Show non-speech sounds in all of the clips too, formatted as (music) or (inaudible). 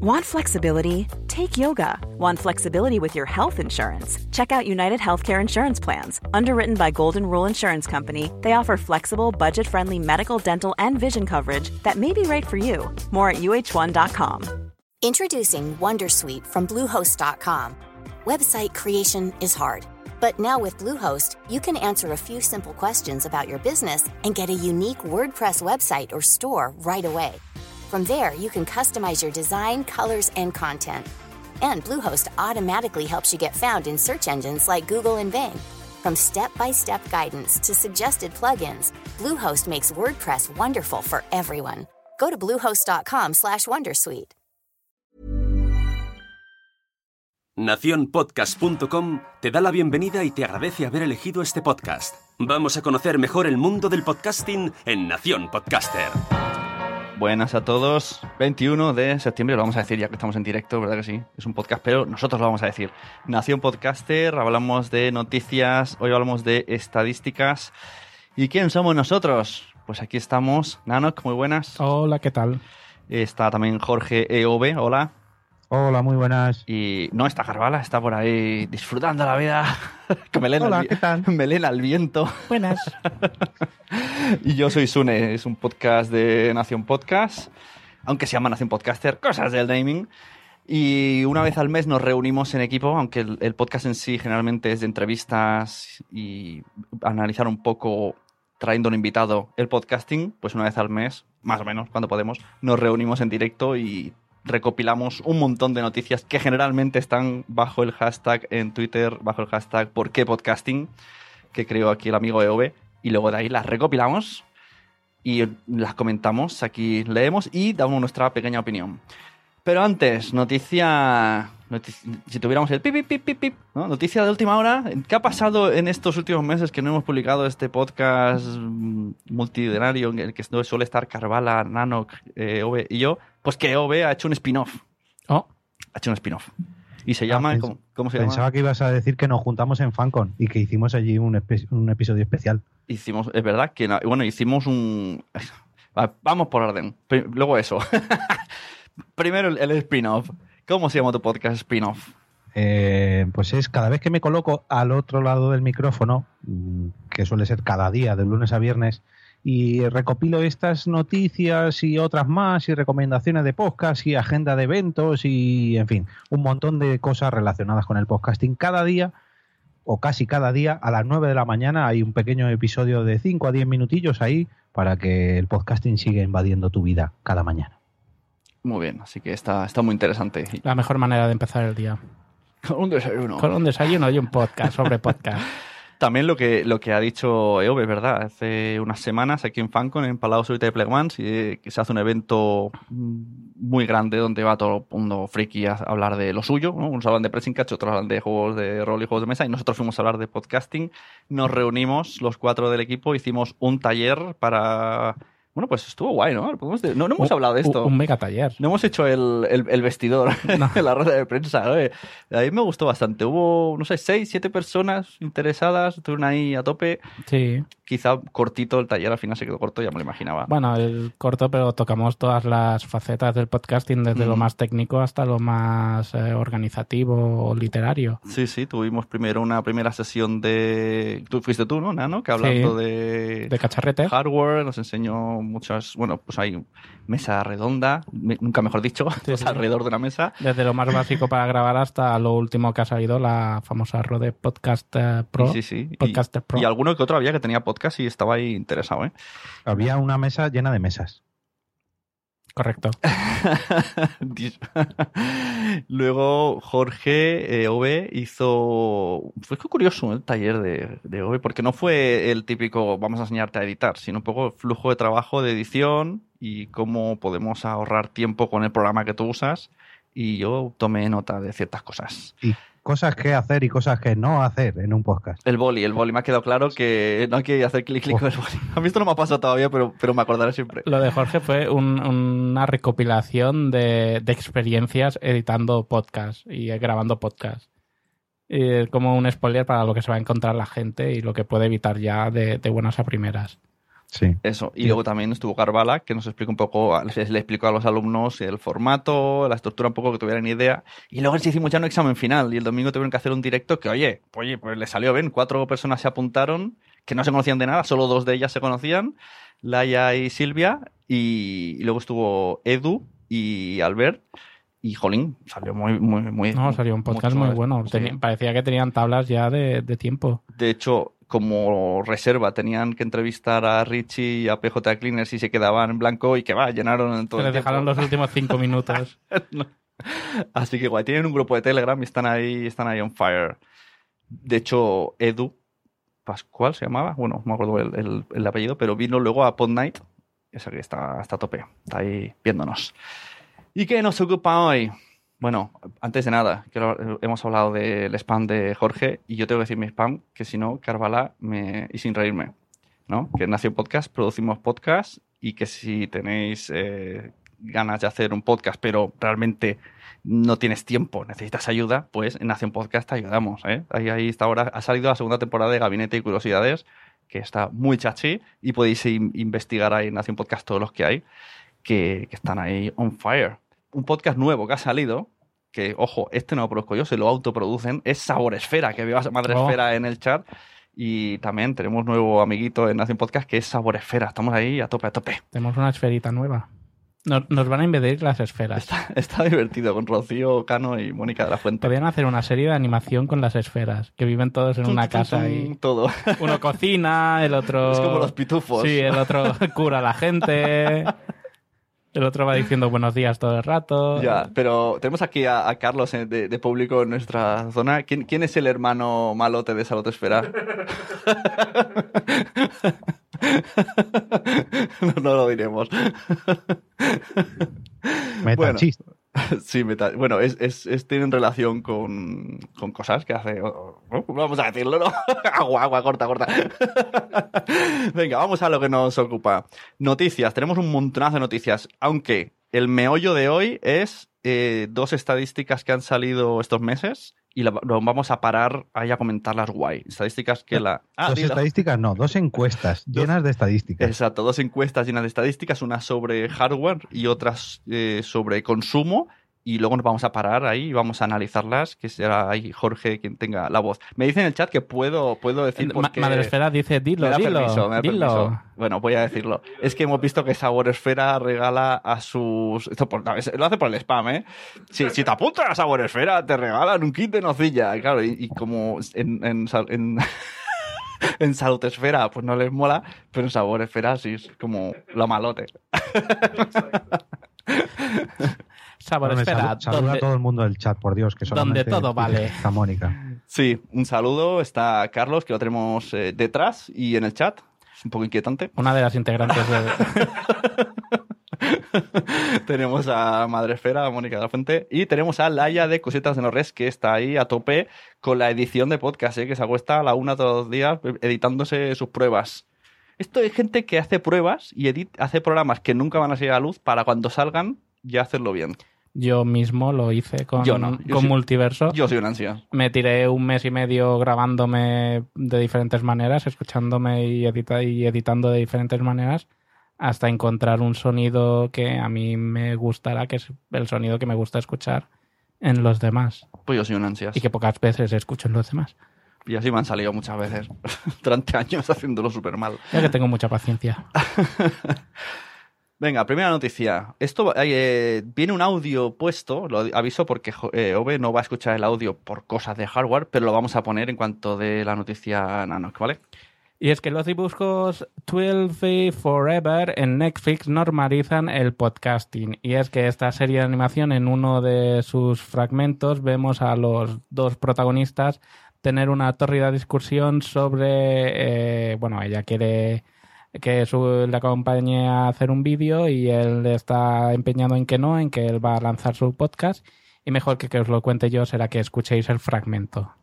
Want flexibility? Take yoga. Want flexibility with your health insurance? Check out United Healthcare Insurance Plans. Underwritten by Golden Rule Insurance Company, they offer flexible, budget friendly medical, dental, and vision coverage that may be right for you. More at uh1.com. Introducing Wondersuite from Bluehost.com. Website creation is hard, but now with Bluehost, you can answer a few simple questions about your business and get a unique WordPress website or store right away. From there, you can customize your design, colors, and content. And Bluehost automatically helps you get found in search engines like Google and Bing. From step-by-step guidance to suggested plugins, Bluehost makes WordPress wonderful for everyone. Go to bluehost.com/wondersuite. Naciónpodcast.com te da la bienvenida y te agradece haber elegido este podcast. Vamos a conocer mejor el mundo del podcasting en Nación Podcaster. Buenas a todos. 21 de septiembre, lo vamos a decir ya que estamos en directo, ¿verdad que sí? Es un podcast, pero nosotros lo vamos a decir. Nación Podcaster, hablamos de noticias, hoy hablamos de estadísticas. ¿Y quién somos nosotros? Pues aquí estamos. Nanok, muy buenas. Hola, ¿qué tal? Está también Jorge EOB, hola. Hola, muy buenas. Y no está Carvala, está por ahí disfrutando la vida. (laughs) Con melena Hola, al ¿qué tal? (laughs) Melena al viento. Buenas. (laughs) Y yo soy Sune, es un podcast de Nación Podcast, aunque se llama Nación Podcaster, cosas del naming. Y una vez al mes nos reunimos en equipo, aunque el, el podcast en sí generalmente es de entrevistas y analizar un poco, trayendo un invitado, el podcasting, pues una vez al mes, más o menos, cuando podemos, nos reunimos en directo y recopilamos un montón de noticias que generalmente están bajo el hashtag en Twitter, bajo el hashtag ¿Por qué podcasting? que creó aquí el amigo EOB y luego de ahí las recopilamos y las comentamos, aquí leemos y damos nuestra pequeña opinión. Pero antes, noticia, notici- si tuviéramos el pip, pip, pip, pip, pip, ¿no? noticia de última hora, ¿qué ha pasado en estos últimos meses que no hemos publicado este podcast mm, multidinario en el que suele estar Carvala, Nanok, eh, Ove y yo? Pues que Ove ha hecho un spin-off, Oh, ha hecho un spin-off. Y se llama, pens- ¿cómo, cómo se llama? Pensaba que ibas a decir que nos juntamos en FanCon y que hicimos allí un, espe- un episodio especial. Hicimos, es verdad que, bueno, hicimos un... (laughs) Va- Vamos por orden. Luego eso. (laughs) Primero el, spin-off. ¿Cómo se llama tu podcast spin-off? Eh, pues es cada vez que me coloco al otro lado del micrófono, mm, que suele ser cada día, de lunes a viernes, y recopilo estas noticias y otras más, y recomendaciones de podcast, y agenda de eventos, y en fin, un montón de cosas relacionadas con el podcasting. Cada día, o casi cada día, a las 9 de la mañana hay un pequeño episodio de 5 a 10 minutillos ahí para que el podcasting siga invadiendo tu vida cada mañana. Muy bien, así que está, está muy interesante. La mejor manera de empezar el día. Con un desayuno. Con un desayuno y un podcast sobre podcast. (laughs) También lo que, lo que ha dicho Eove, ¿verdad? Hace unas semanas aquí en FanCon, en Palau Solita de Plegmans, y, eh, que se hace un evento mm, muy grande donde va todo el mundo friki a hablar de lo suyo. ¿no? Unos hablan de pressing catch, otros hablan de juegos de rol y juegos de mesa, y nosotros fuimos a hablar de podcasting. Nos reunimos los cuatro del equipo, hicimos un taller para... Bueno, pues estuvo guay, ¿no? No, no hemos hablado de esto. Un, mega taller. No hemos hecho el, el, el vestidor No. (laughs) en la rueda de prensa. ¿no? A mí me gustó bastante. Hubo, no sé, seis, siete personas interesadas. Estuvieron ahí a tope. Sí. Quizá cortito el taller, al final se quedó corto, ya me lo imaginaba. Bueno, el corto, pero tocamos todas las facetas del podcasting, desde lo Mm. más técnico hasta lo más eh, organizativo o literario. Sí, sí, tuvimos primero una primera sesión de... Tú fuiste tú, ¿no, Nano? Que hablando de... De cacharrete. hardware, nos enseñó muchas, bueno, pues hay mesa redonda, me- nunca mejor dicho, Sí, (laughs) sí. alrededor de una mesa. Desde lo más básico para grabar hasta lo último que ha salido, la famosa Rode Podcast eh, Pro. Sí, sí. Y- Podcaster Pro. Y, alguno que otro había que tenía podcast y estaba ahí interesado, ¿eh? Había una mesa llena de mesas. Correcto. (laughs) (laughs) Luego Jorge eh, Ove hizo... Fue curioso el taller de, de Ove, porque no fue el típico vamos a enseñarte a editar, sino un poco el flujo de trabajo de edición y cómo podemos ahorrar tiempo con el programa que tú usas y yo tomé nota de ciertas cosas. Y cosas que hacer y cosas que no hacer en un podcast. El boli, el boli. Me ha quedado claro que no hay que hacer clic clic con el boli. (laughs) A mí esto no me ha pasado todavía, pero, pero me acordaré siempre. Lo de Jorge fue un- una recopilación de, de experiencias editando podcast y grabando podcast. Y es como un spoiler para lo que se va a encontrar la gente y lo que puede evitar ya de, de buenas a primeras. Sí. Eso. Y Sí. luego también estuvo Carvala, que nos explicó un poco, le explicó a los alumnos el formato, la estructura un poco que tuvieran idea. Y luego les hicimos ya un examen final y el domingo tuvieron que hacer un directo que, oye, oye, pues le salió bien. Cuatro personas se apuntaron que no se conocían de nada, solo dos de ellas se conocían, Laia y Silvia. Y, y luego estuvo Edu y Albert. Y Jolín, salió muy, muy, muy. No, salió un podcast muy bueno. sí. Tenía- parecía que tenían tablas ya de, de tiempo. De hecho, como reserva tenían que entrevistar a Richie y a PJ Cleaners y se quedaban en blanco y que va, llenaron todo Se les dejaron los últimos cinco (laughs) minutos. No. Así que guay, tienen un grupo de Telegram y están ahí, están ahí on fire. De hecho, Edu Pascual se llamaba, bueno, no me acuerdo el, el- el apellido, pero vino luego a Pod Night, esa que está, está a tope, está ahí viéndonos. ¿Y qué nos ocupa hoy? Bueno, antes de nada, quiero- hemos hablado del spam de Jorge y yo tengo que decir mi spam, que si no, Carvala me, y sin reírme, ¿no? Que en Nación Podcast producimos podcast y que si tenéis eh, ganas de hacer un podcast, pero realmente no tienes tiempo, necesitas ayuda, pues en Nación Podcast te ayudamos. ¿eh? Ahí, está ahora, ha salido la segunda temporada de Gabinete y Curiosidades, que está muy chachi y podéis in- investigar ahí en Nación Podcast todos los que hay, que, que están ahí on fire. Un podcast nuevo que ha salido, que ojo, este no lo produzco yo, se lo autoproducen, es Sabor Esfera, que veo a Madre Oh. Esfera en el chat. Y también tenemos nuevo amiguito en Nación Podcast que es Sabor Esfera. Estamos ahí a tope, a tope. Tenemos una esferita nueva. Nos, nos van a invadir las esferas. Está, está divertido con Rocío, Cano y Mónica de la Fuente. Podrían hacer una serie de animación con las esferas, que viven todos en Tum, una tum, casa tum, y Todo. uno cocina, el otro... Es como los pitufos. Sí, el otro cura a la gente, (laughs) el otro va diciendo buenos días todo el rato. Ya, pero tenemos aquí a, a Carlos eh, de, de público en nuestra zona. ¿Quién, quién es el hermano malote de Salotesfera? (laughs) no, no lo diremos. Metachista. (laughs) Sí, meta- bueno, es, es, es- tienen relación con, con cosas que hace. vamos a decirlo, ¿no? (laughs) agua, agua, corta, corta. (laughs) Venga, vamos a lo que nos ocupa. Noticias, tenemos un montonazo de noticias, aunque el meollo de hoy es eh, dos estadísticas que han salido estos meses y la- lo vamos a parar ahí a comentarlas guay. Estadísticas que la. Ah, dos dilo. estadísticas, no, dos encuestas (laughs) llenas de estadísticas. Exacto, dos encuestas llenas de estadísticas, una sobre hardware y otras eh, sobre consumo. Y luego nos vamos a parar ahí y vamos a analizarlas, que será ahí Jorge quien tenga la voz. Me dice en el chat que puedo, puedo decir Ma- porque... Madre Esfera dice, dilo, me da dilo, permiso, me da dilo. permiso. Bueno, voy a decirlo. Es que hemos visto que Sabor Esfera regala a sus... Esto por- lo hace por el spam, ¿eh? Si, si te apuntas a Sabor Esfera, te regalan un kit de nocilla. Y claro, y, y como en... en, en (laughs) En Salud Esfera, pues no les mola, pero en Sabor Esfera sí es como la malote. (laughs) Sabor salu- saluda donde- a todo el mundo del chat, por Dios, que donde solamente todo vale. está Mónica. Sí, un saludo. Está Carlos, que lo tenemos eh, detrás y en el chat. Es un poco inquietante. una de las integrantes de... (laughs) tenemos a Madre Esfera, a Mónica de la Fuente. Y tenemos a Laia de Cositas de Norres, que está ahí a tope con la edición de podcast, ¿eh? que se acuesta a la una todos los días eh, editándose sus pruebas. Esto es gente que hace pruebas y edit- hace programas que nunca van a salir a la luz para cuando salgan ya hacerlo bien. Yo mismo lo hice con, Yo no, yo con sí. Multiverso. Yo soy un ansia. Me tiré un mes y medio grabándome de diferentes maneras, escuchándome y, edita- y editando de diferentes maneras, hasta encontrar un sonido que a mí me gustará, que es el sonido que me gusta escuchar en los demás. Pues yo soy un ansias. Y que pocas veces escucho en los demás. Y así me han salido muchas veces. (laughs) Durante años haciéndolo súper mal. Ya que tengo mucha paciencia. (laughs) Venga, primera noticia. Esto eh, viene un audio puesto, lo aviso porque eh, Ove no va a escuchar el audio por cosas de hardware, pero lo vamos a poner en cuanto de la noticia Nanoc, ¿vale? Y es que los dibujos 12 Forever en Netflix normalizan el podcasting. Y es que esta serie de animación, en uno de sus fragmentos, vemos a los dos protagonistas tener una tórrida discusión sobre. eh, bueno, ella quiere que su- le acompañe a hacer un vídeo y él está empeñado en que no, en que él va a lanzar su podcast. Y mejor que que os lo cuente yo será que escuchéis el fragmento.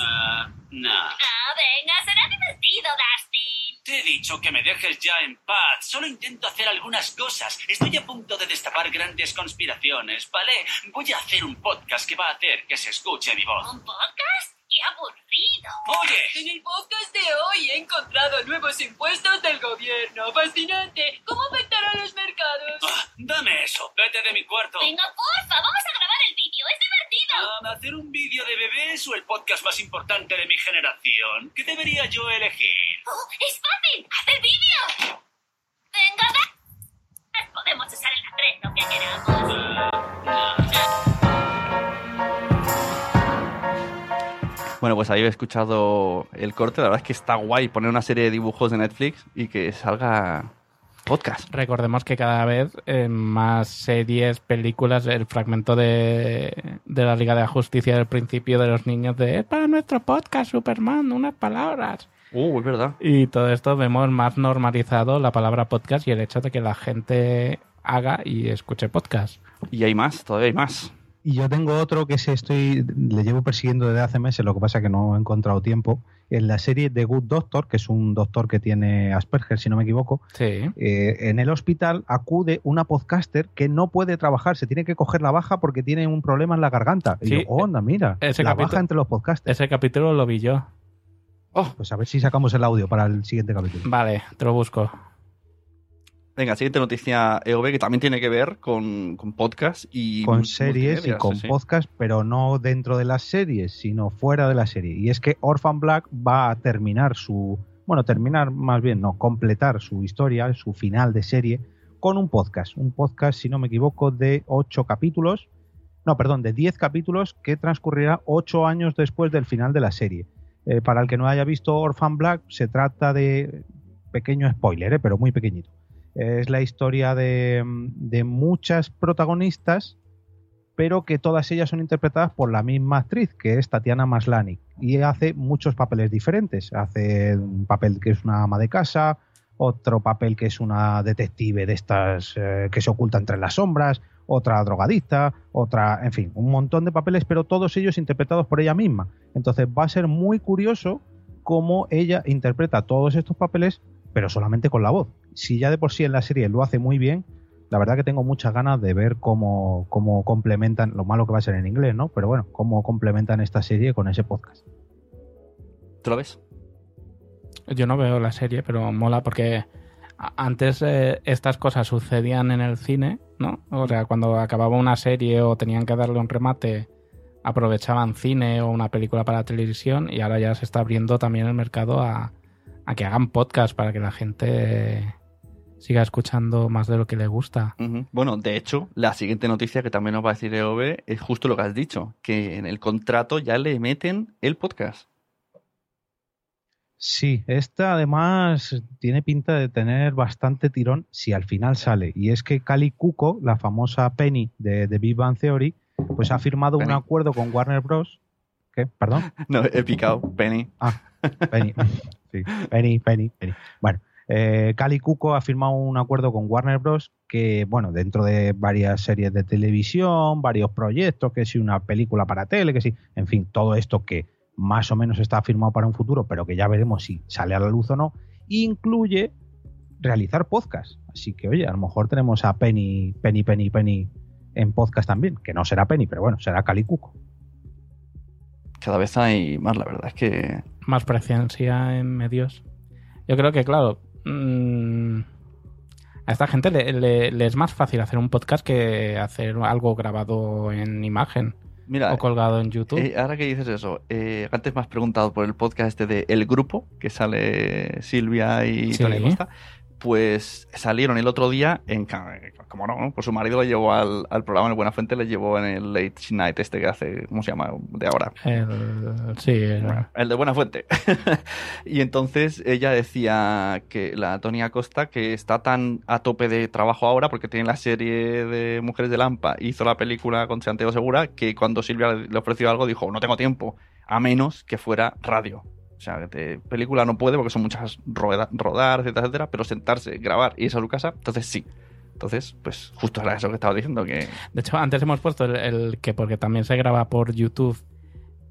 Ah, no. Ah, venga, será divertido, Dustin. Te he dicho que me dejes ya en paz. Solo intento hacer algunas cosas. Estoy a punto de destapar grandes conspiraciones, ¿vale? Voy a hacer un podcast que va a hacer que se escuche mi voz. ¿Un podcast? ¡Qué aburrido! Oye, En el podcast de hoy he encontrado nuevos impuestos del gobierno. ¡Fascinante! ¿Cómo afectará a los mercados? ah, dame eso. Vete de mi cuarto. Venga, porfa, vamos a grabar el vídeo. ¡Es divertido! Ah, ¿Hacer un vídeo de bebés o el podcast más importante de mi generación? ¿Qué debería yo elegir? ¡Oh, es fácil! ¡Haz el vídeo! ¡Venga, va! Podemos usar el atuendo que queramos. Bueno, pues ahí he escuchado el corte. La verdad es que está guay poner una serie de dibujos de Netflix y que salga podcast. Recordemos que cada vez en más series, películas, el fragmento de, de la Liga de la Justicia del principio de los niños de es para nuestro podcast, Superman, unas palabras. Uh, es verdad. Y todo esto vemos más normalizado la palabra podcast y el hecho de que la gente haga y escuche podcast. Y hay más, todavía hay más. Y yo tengo otro que se estoy, le llevo persiguiendo desde hace meses, lo que pasa que no he encontrado tiempo. En la serie The Good Doctor, que es un doctor que tiene Asperger, si no me equivoco, Sí. eh, en el hospital acude una podcaster que no puede trabajar, se tiene que coger la baja porque tiene un problema en la garganta. Y Sí, yo, oh, anda, mira, ese la baja entre los podcasters. Ese capítulo lo vi yo. Pues a ver si sacamos el audio para el siguiente capítulo. Vale, te lo busco. Venga, siguiente noticia EOB que también tiene que ver con, con podcast y con series y con sí, sí. podcast, pero no dentro de las series, sino fuera de la serie. Y es que Orphan Black va a terminar su, bueno, terminar más bien, no, completar su historia, su final de serie, con un podcast. Un podcast, si no me equivoco, de ocho capítulos, no, perdón, de 10 capítulos que transcurrirá ocho años después del final de la serie. Eh, para el que no haya visto Orphan Black, se trata de pequeño spoiler, eh, pero muy pequeñito. Es la historia de, de muchas protagonistas, pero que todas ellas son interpretadas por la misma actriz, que es Tatiana Maslany, y hace muchos papeles diferentes. Hace un papel que es una ama de casa, otro papel que es una detective de estas eh, que se oculta entre las sombras, otra drogadicta, otra, en fin, un montón de papeles, pero todos ellos interpretados por ella misma. Entonces va a ser muy curioso cómo ella interpreta todos estos papeles, pero solamente con la voz. Si ya de por sí en la serie lo hace muy bien, la verdad que tengo muchas ganas de ver cómo, cómo complementan, lo malo que va a ser en inglés, ¿no? Pero bueno, cómo complementan esta serie con ese podcast. ¿Tú lo ves? Yo no veo la serie, pero mola porque antes eh, estas cosas sucedían en el cine, ¿no? O sea, cuando acababa una serie o tenían que darle un remate, aprovechaban cine o una película para televisión y ahora ya se está abriendo también el mercado a, a que hagan podcast para que la gente siga escuchando más de lo que le gusta. Bueno, de hecho, la siguiente noticia que también nos va a decir EOB es justo lo que has dicho, que en el contrato ya le meten el podcast. Sí, esta además tiene pinta de tener bastante tirón si al final sale. Y es que Cali Cuco, la famosa Penny de, de Big Bang Theory, pues ha firmado Penny. un acuerdo con Warner Bros. ¿Qué? ¿Perdón? (laughs) No, he picado, Penny. Ah, Penny. (laughs) Sí, Penny, Penny, Penny. Bueno, eh, Cali Cuco ha firmado un acuerdo con Warner Bros. que, bueno, dentro de varias series de televisión, varios proyectos, que si una película para tele, que sí, en fin, todo esto que más o menos está firmado para un futuro, pero que ya veremos si sale a la luz o no, incluye realizar podcast. Así que, oye, a lo mejor tenemos a Penny, Penny, Penny, Penny en podcast también, que no será Penny, pero bueno, será Cali Cuco. Cada vez hay más, la verdad es que... Más presencia en medios. Yo creo que, claro, mm, a esta gente le, le- le es más fácil hacer un podcast que hacer algo grabado en imagen Mira, o colgado en YouTube. eh, ahora que dices eso, eh, antes me has preguntado por el podcast este de El Grupo, que sale Silvia y Sí. Tony Costa. Pues salieron el otro día en... Como no, pues su marido lo llevó al, al programa en Buena Fuente, le llevó en el Late Night este que hace, ¿cómo se llama? De ahora. El- sí, el- Bueno, el de Buena Fuente. (laughs) y entonces ella decía que la Tony Acosta, que está tan a tope de trabajo ahora, porque tiene la serie de Mujeres de Lampa, hizo la película con Santiago Segura, que cuando Silvia le ofreció algo dijo, no tengo tiempo, a menos que fuera radio. O sea, que te- película no puede porque son muchas roda- rodar, etcétera, etcétera, pero sentarse, grabar y irse a su casa, entonces sí. Entonces, pues justo era eso que estaba diciendo, que De hecho, antes hemos puesto el, el que, porque también se graba por YouTube,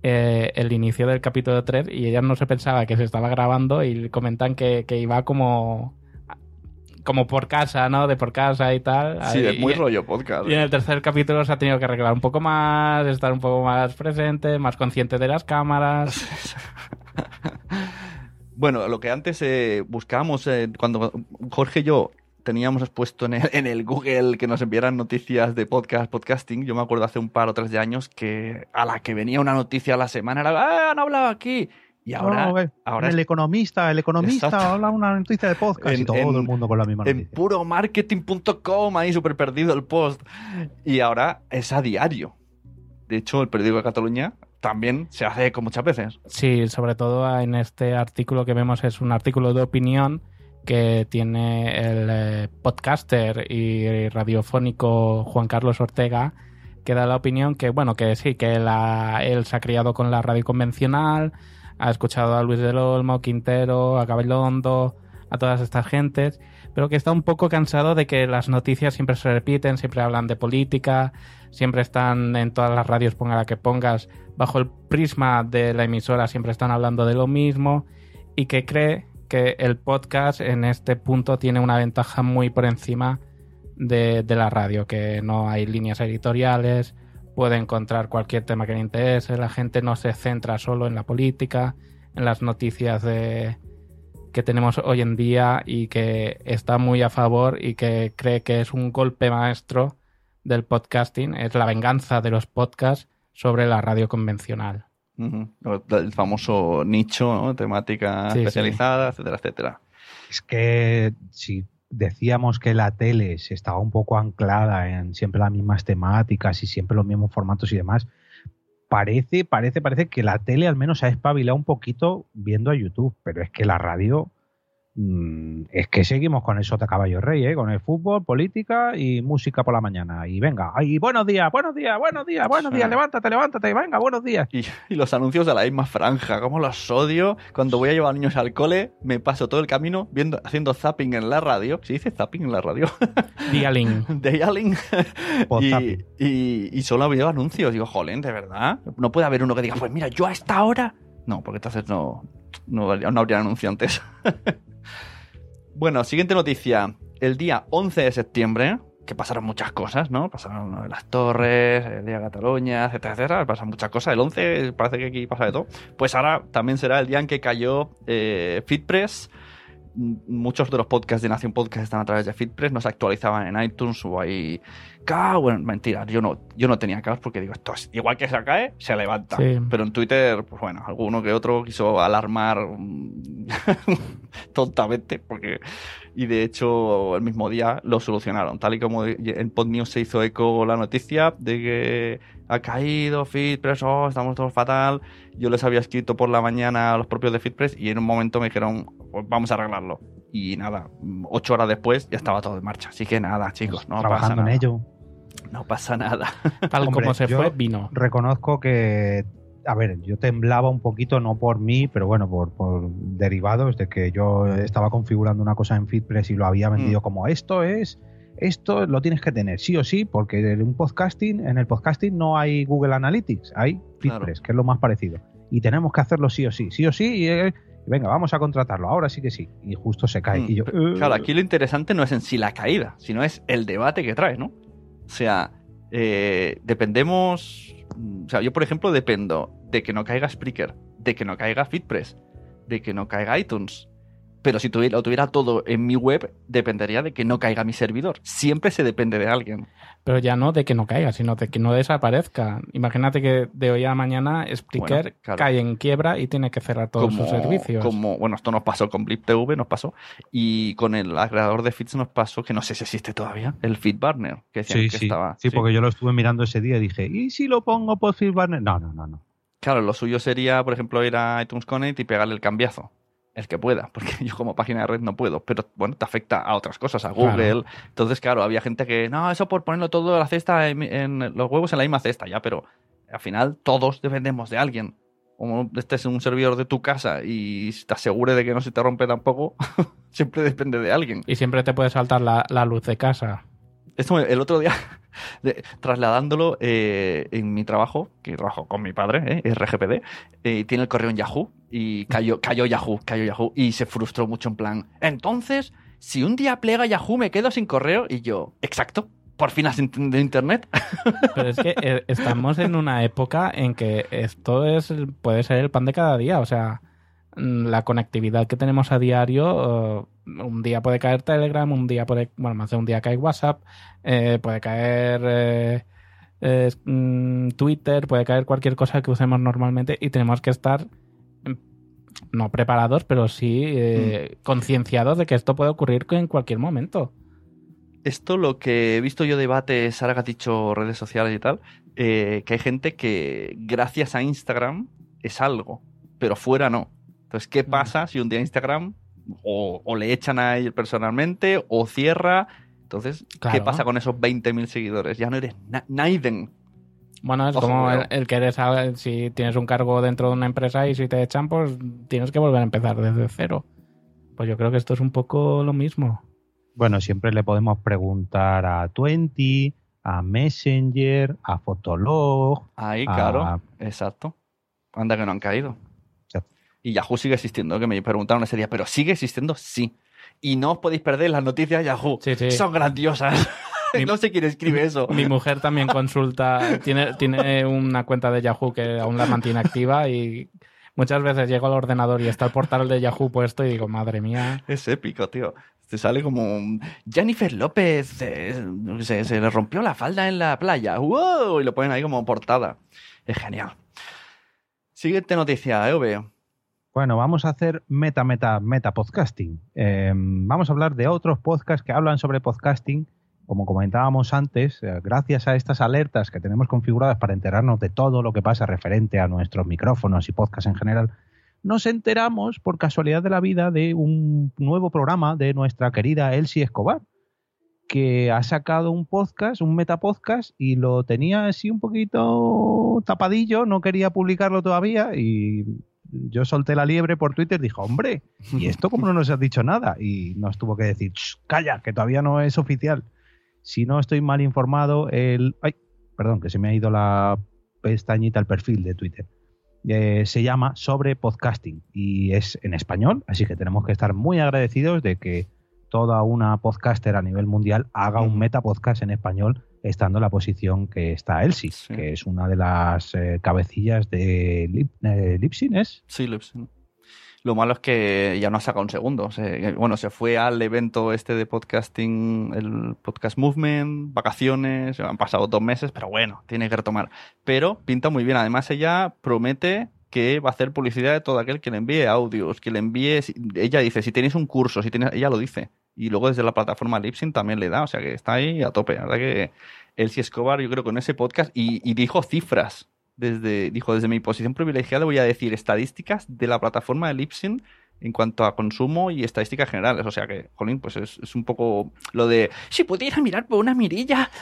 eh, el inicio del capítulo 3 y ella no se pensaba que se estaba grabando y comentan que, que iba como como por casa, ¿no? De por casa y tal. sí, es muy y- rollo podcast. Y en el tercer capítulo se ha tenido que arreglar un poco más, estar un poco más presente, más consciente de las cámaras. (laughs) (laughs) Bueno, lo que antes eh, buscábamos, eh, cuando Jorge y yo teníamos expuesto en el, en el Google que nos enviaran noticias de podcast, podcasting, yo me acuerdo hace un par o tres de años que a la que venía una noticia a la semana era, ¡ah, han hablado aquí! Y ahora, No, ahora el es economista, el economista Exacto. habla una noticia de podcast y En- todo en- el mundo con la misma en noticia. puromarketing.com, ahí súper perdido el post. Y ahora es a diario. De hecho, el periódico de Cataluña también se hace eco muchas veces. Sí, sobre todo en este artículo que vemos es un artículo de opinión que tiene el eh, podcaster y radiofónico Juan Carlos Ortega, que da la opinión que, bueno, que sí, que él se ha criado con la radio convencional, ha escuchado a Luis del Olmo, Quintero, a Gabilondo, a todas estas gentes, pero que está un poco cansado de que las noticias siempre se repiten, siempre hablan de política, siempre están en todas las radios, ponga la que pongas, bajo el prisma de la emisora, siempre están hablando de lo mismo y que cree que el podcast en este punto tiene una ventaja muy por encima de, la radio, que no hay líneas editoriales, puede encontrar cualquier tema que le interese, la gente no se centra solo en la política, en las noticias de, que tenemos hoy en día y que está muy a favor y que cree que es un golpe maestro del podcasting, es la venganza de los podcasts sobre la radio convencional. El famoso nicho, ¿no? temática Sí, especializada, etcétera, etcétera. Es que si decíamos que la tele se estaba un poco anclada en siempre las mismas temáticas y siempre los mismos formatos y demás, parece, parece, parece que la tele al menos ha espabilado un poquito viendo a YouTube, pero es que la radio es que seguimos con el sota caballo rey, ¿eh? con el fútbol, política y música por la mañana. Y venga, ay, buenos días, buenos días, buenos días, buenos días, levántate, levántate, venga, buenos días. Y, y los anuncios de la misma franja, como los odio. Cuando voy a llevar niños al cole, me paso todo el camino viendo, haciendo zapping en la radio. ¿Se dice zapping en la radio? (laughs) Dialing. Dialing. Y, y, y solo veo anuncios. Digo, jolín, ¿de verdad? No puede haber uno que diga, pues mira, yo a esta hora. No, porque entonces no, no, no habría anunciantes. (laughs) bueno, siguiente noticia. El día 11 de septiembre, que pasaron muchas cosas, ¿no? Pasaron las torres, el día Cataluña, etcétera, etcétera. Pasan muchas cosas. El 11 parece que aquí pasa de todo. Pues ahora también será el día en que cayó eh, FitPress. Muchos de los podcasts de Nación Podcast están a través de FitPress, no se actualizaban en iTunes o ahí. Caos, bueno, mentira, yo no, yo no tenía caos porque digo, esto es igual que se cae, se levanta. Sí. Pero en Twitter, pues bueno, alguno que otro quiso alarmar mm, (laughs) tontamente, porque. Y de hecho, el mismo día lo solucionaron. Tal y como en PodNews se hizo eco la noticia de que ha caído FitPress, oh, estamos todos fatal. Yo les había escrito por la mañana a los propios de FitPress y en un momento me dijeron, pues vamos a arreglarlo. Y nada, mm, ocho horas después ya estaba todo en marcha. Así que nada, chicos, no pasa Trabajando en nada. ello. No pasa nada. (laughs) Tal Hombre, como se fue, vino. Reconozco que, a ver, yo temblaba un poquito, no por mí, pero bueno, por, por derivados de que yo estaba configurando una cosa en FitPress y lo había vendido Mm. como esto es, esto lo tienes que tener sí o sí, porque en un podcasting, en el podcasting no hay Google Analytics, hay FitPress, que es lo más parecido. Y tenemos que hacerlo sí o sí, sí o sí, y eh, venga, vamos a contratarlo, ahora sí que sí. Y justo se cae. Mm, Y yo, "Eh". Claro, aquí lo interesante no es en sí la caída, sino es el debate que trae, ¿no? O sea, eh, dependemos. O sea, yo, por ejemplo, dependo de que no caiga Spreaker, de que no caiga FitPress, de que no caiga iTunes. Pero si tuviera, lo tuviera todo en mi web, dependería de que no caiga mi servidor. Siempre se depende de alguien. Pero ya no de que no caiga, sino de que no desaparezca. Imagínate que de hoy a mañana Spreaker Bueno, claro. cae en quiebra y tiene que cerrar todos sus servicios. Como, bueno, esto nos pasó con Blip TV, nos pasó. Y con el agregador de feeds nos pasó, que no sé si existe todavía, el FeedBurner, que decían Sí, que sí, estaba. sí, porque yo lo estuve mirando ese día y dije, ¿y si lo pongo por FitBurner? No, no, no, no. Claro, lo suyo sería, por ejemplo, ir a iTunes Connect y pegarle el cambiazo. El que pueda, porque (laughs) yo como página de red no puedo, pero bueno, te afecta a otras cosas, a Claro. Google. Entonces, claro, había gente que, no, eso por ponerlo todo la cesta, en, en los huevos en la misma cesta, ya, pero al final todos dependemos de alguien. o estés en un servidor de tu casa y te asegure de que no se te rompe tampoco, (laughs) siempre depende de alguien. Y siempre te puede saltar la, la luz de casa. Esto el otro día, (laughs) de- trasladándolo eh, en mi trabajo, que trabajo con mi padre, eh, RGPD, eh, tiene el correo en Yahoo y cayó, cayó Yahoo, cayó Yahoo y se frustró mucho en plan, entonces, si un día plega Yahoo me quedo sin correo y yo, exacto, por fin has entendido Internet. (laughs) Pero es que eh, estamos en una época en que esto es puede ser el pan de cada día. O sea, mm, la conectividad que tenemos a diario, eh, un día puede caer Telegram, un día puede, bueno, más de un día cae WhatsApp, eh, puede caer eh, mm, Twitter, puede caer cualquier cosa que usemos normalmente y tenemos que estar no preparados, pero sí eh, concienciados de que esto puede ocurrir en cualquier momento. Esto lo que he visto yo debates, ahora que has dicho redes sociales y tal, eh, que hay gente que gracias a Instagram es algo, pero fuera no. Entonces, ¿qué pasa si un día Instagram o, o le echan a él personalmente o cierra? Entonces, ¿qué pasa con esos 20.000 seguidores? Ya no eres na- Naiden. Bueno, es Ojo, como el, el que eres a- si tienes un cargo dentro de una empresa y si te echan, pues tienes que volver a empezar desde cero. Pues yo creo que esto es un poco lo mismo. Bueno, siempre le podemos preguntar a Twenty, a Messenger, a Fotolog. Ahí, a- claro. Exacto. Anda que no han caído. Y Yahoo sigue existiendo, que me preguntaron ese día, pero ¿sigue existiendo? Sí. Y no os podéis perder las noticias de Yahoo. Son grandiosas. (laughs) (laughs) no sé quién escribe eso. Mi mujer también consulta, tiene, tiene una cuenta de Yahoo que aún la mantiene activa y muchas veces llego al ordenador y está el portal de Yahoo puesto y digo, madre mía. Es épico, tío. Te sale como un- Jennifer López se, se le rompió la falda en la playa. ¡Wow! Y lo ponen ahí como portada. Es genial. Siguiente noticia, EV. Bueno, vamos a hacer meta, meta, meta podcasting. Eh, vamos a hablar de otros podcasts que hablan sobre podcasting. Como comentábamos antes, eh, gracias a estas alertas que tenemos configuradas para enterarnos de todo lo que pasa referente a nuestros micrófonos y podcasts en general, nos enteramos por casualidad de la vida de un nuevo programa de nuestra querida Elsie Escobar, que ha sacado un podcast, un metapodcast, y lo tenía así un poquito tapadillo, no quería publicarlo todavía, y yo solté la liebre por Twitter, dijo, hombre, ¿y esto cómo no nos has dicho nada? Y nos tuvo que decir, "Shh, calla, que todavía no es oficial. Si no estoy mal informado, el... Ay, perdón, que se me ha ido la pestañita al perfil de Twitter. Eh, se llama Sobre Podcasting y es en español, así que tenemos que estar muy agradecidos de que toda una podcaster a nivel mundial haga un metapodcast en español estando en la posición que está Elsie, que es una de las eh, cabecillas de Lip, eh, Lipsin, ¿es? Sí, Libsyn. Lo malo es que ya no ha sacado un segundo. Se- bueno, se fue al evento este de podcasting, el Podcast Movement, vacaciones, han pasado dos meses, pero bueno, tiene que retomar. Pero pinta muy bien. Además, ella promete que va a hacer publicidad de todo aquel que le envíe audios, que le envíe... Ella dice, si tenéis un curso, si tienes... Ella lo dice. Y luego desde la plataforma Lipsyn también le da, o sea que está ahí a tope. La verdad que Elsie Escobar, yo creo en ese podcast, y dijo cifras. Desde, dijo, desde mi posición privilegiada voy a decir estadísticas de la plataforma de Lipsyn en cuanto a consumo y estadísticas generales. O sea que, jolín, pues es, es un poco lo de, si pudiera mirar por una mirilla. (laughs)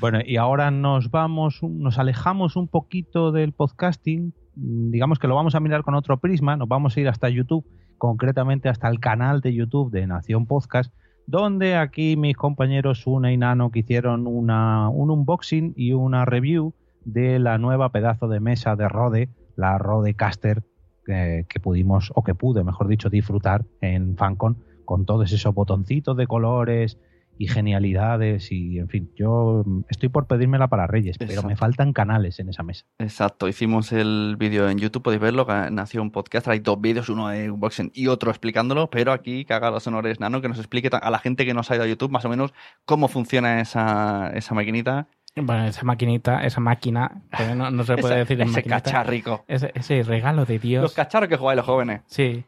Bueno, y ahora nos vamos, nos alejamos un poquito del podcasting. Mm, Digamos que lo vamos a mirar con otro prisma. Nos vamos a ir hasta YouTube, concretamente hasta el canal de YouTube de Nación Podcast, donde aquí mis compañeros Una y Nano que hicieron una, un unboxing y una review de la nueva pedazo de mesa de Rode, la Rodecaster, que, que pudimos, o que pude, mejor dicho, disfrutar en FanCon con todos esos botoncitos de colores y genialidades y en fin, yo estoy por pedírmela para Reyes, pero me faltan canales en esa mesa. Exacto, hicimos el vídeo en YouTube, podéis verlo, que nació un podcast, hay dos vídeos, uno de unboxing y otro explicándolo, pero aquí que haga los honores Nano, que nos explique a la gente que nos ha ido a YouTube más o menos cómo funciona esa, esa maquinita. Bueno, esa maquinita, esa máquina, no, no se puede (laughs) Ese- decir en ese maquinita. cacharrico. Ese, ese regalo de Dios. Los cacharros que jugáis los jóvenes. Sí.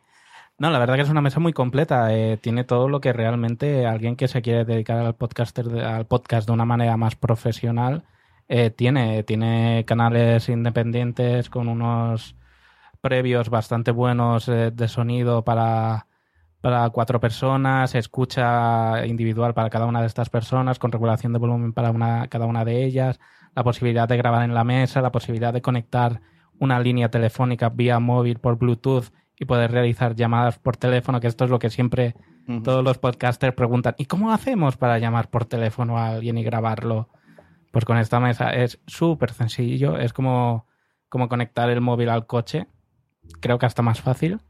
No, la verdad que es una mesa muy completa. eh, tiene todo lo que realmente alguien que se quiere dedicar al podcaster al podcast de una manera más profesional eh, tiene. Tiene canales independientes con unos previos bastante buenos eh, de sonido para, para cuatro personas, escucha individual para cada una de estas personas, con regulación de volumen para cada una de ellas, la posibilidad de grabar en la mesa, la posibilidad de conectar una línea telefónica vía móvil por Bluetooth y poder realizar llamadas por teléfono, que esto es lo que siempre todos los podcasters preguntan, ¿y cómo hacemos para llamar por teléfono a alguien y grabarlo? Pues con esta mesa es súper sencillo, es como, como conectar el móvil al coche, creo que hasta más fácil.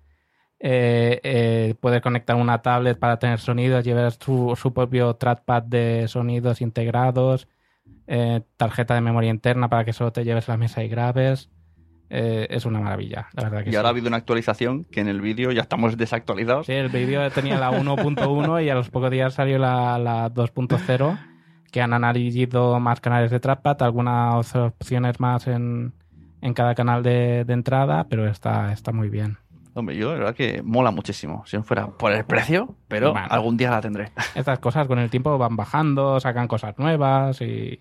Eh, eh, puedes conectar una tablet para tener sonidos, llevar su, su propio trackpad de sonidos integrados, eh, tarjeta de memoria interna para que solo te lleves la mesa y grabes. Eh, es una maravilla, la verdad que Y sí. ahora ha habido una actualización que en el vídeo ya estamos desactualizados. Sí, el vídeo tenía la 1.1 y a los pocos días salió la, la 2.0, que han añadido más canales de trackpad, algunas opciones más en, en cada canal de, de entrada, pero está, está muy bien. Hombre, yo la verdad que mola muchísimo. Si no fuera por el precio, pero Bueno. algún día la tendré. Estas cosas con el tiempo van bajando, sacan cosas nuevas y...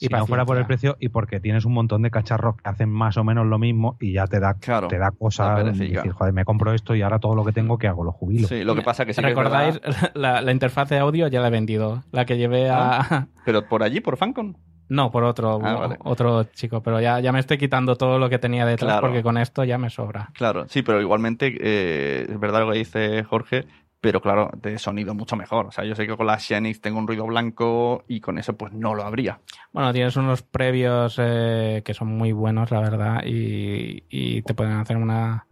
Y no fuera por el precio y porque tienes un montón de cacharros que hacen más o menos lo mismo y ya te da, Claro, te da cosa decir, joder, me compro esto y ahora todo lo que tengo, ¿qué hago? Lo jubilo. Sí, lo que pasa que sí que es ¿Recordáis? (laughs) La, la interfaz de audio ya la he vendido. La que llevé a... (laughs) pero por allí, por Fancon. No, por otro, Ah, vale. otro chico, pero ya, ya me estoy quitando todo lo que tenía detrás Claro. porque con esto ya me sobra. Claro, sí, pero igualmente eh, es verdad lo que dice Jorge, pero claro, de sonido mucho mejor. O sea, yo sé que con la Xenix tengo un ruido blanco y con eso pues no lo habría. Bueno, tienes unos previos eh, que son muy buenos, la verdad, y, y te pueden hacer una,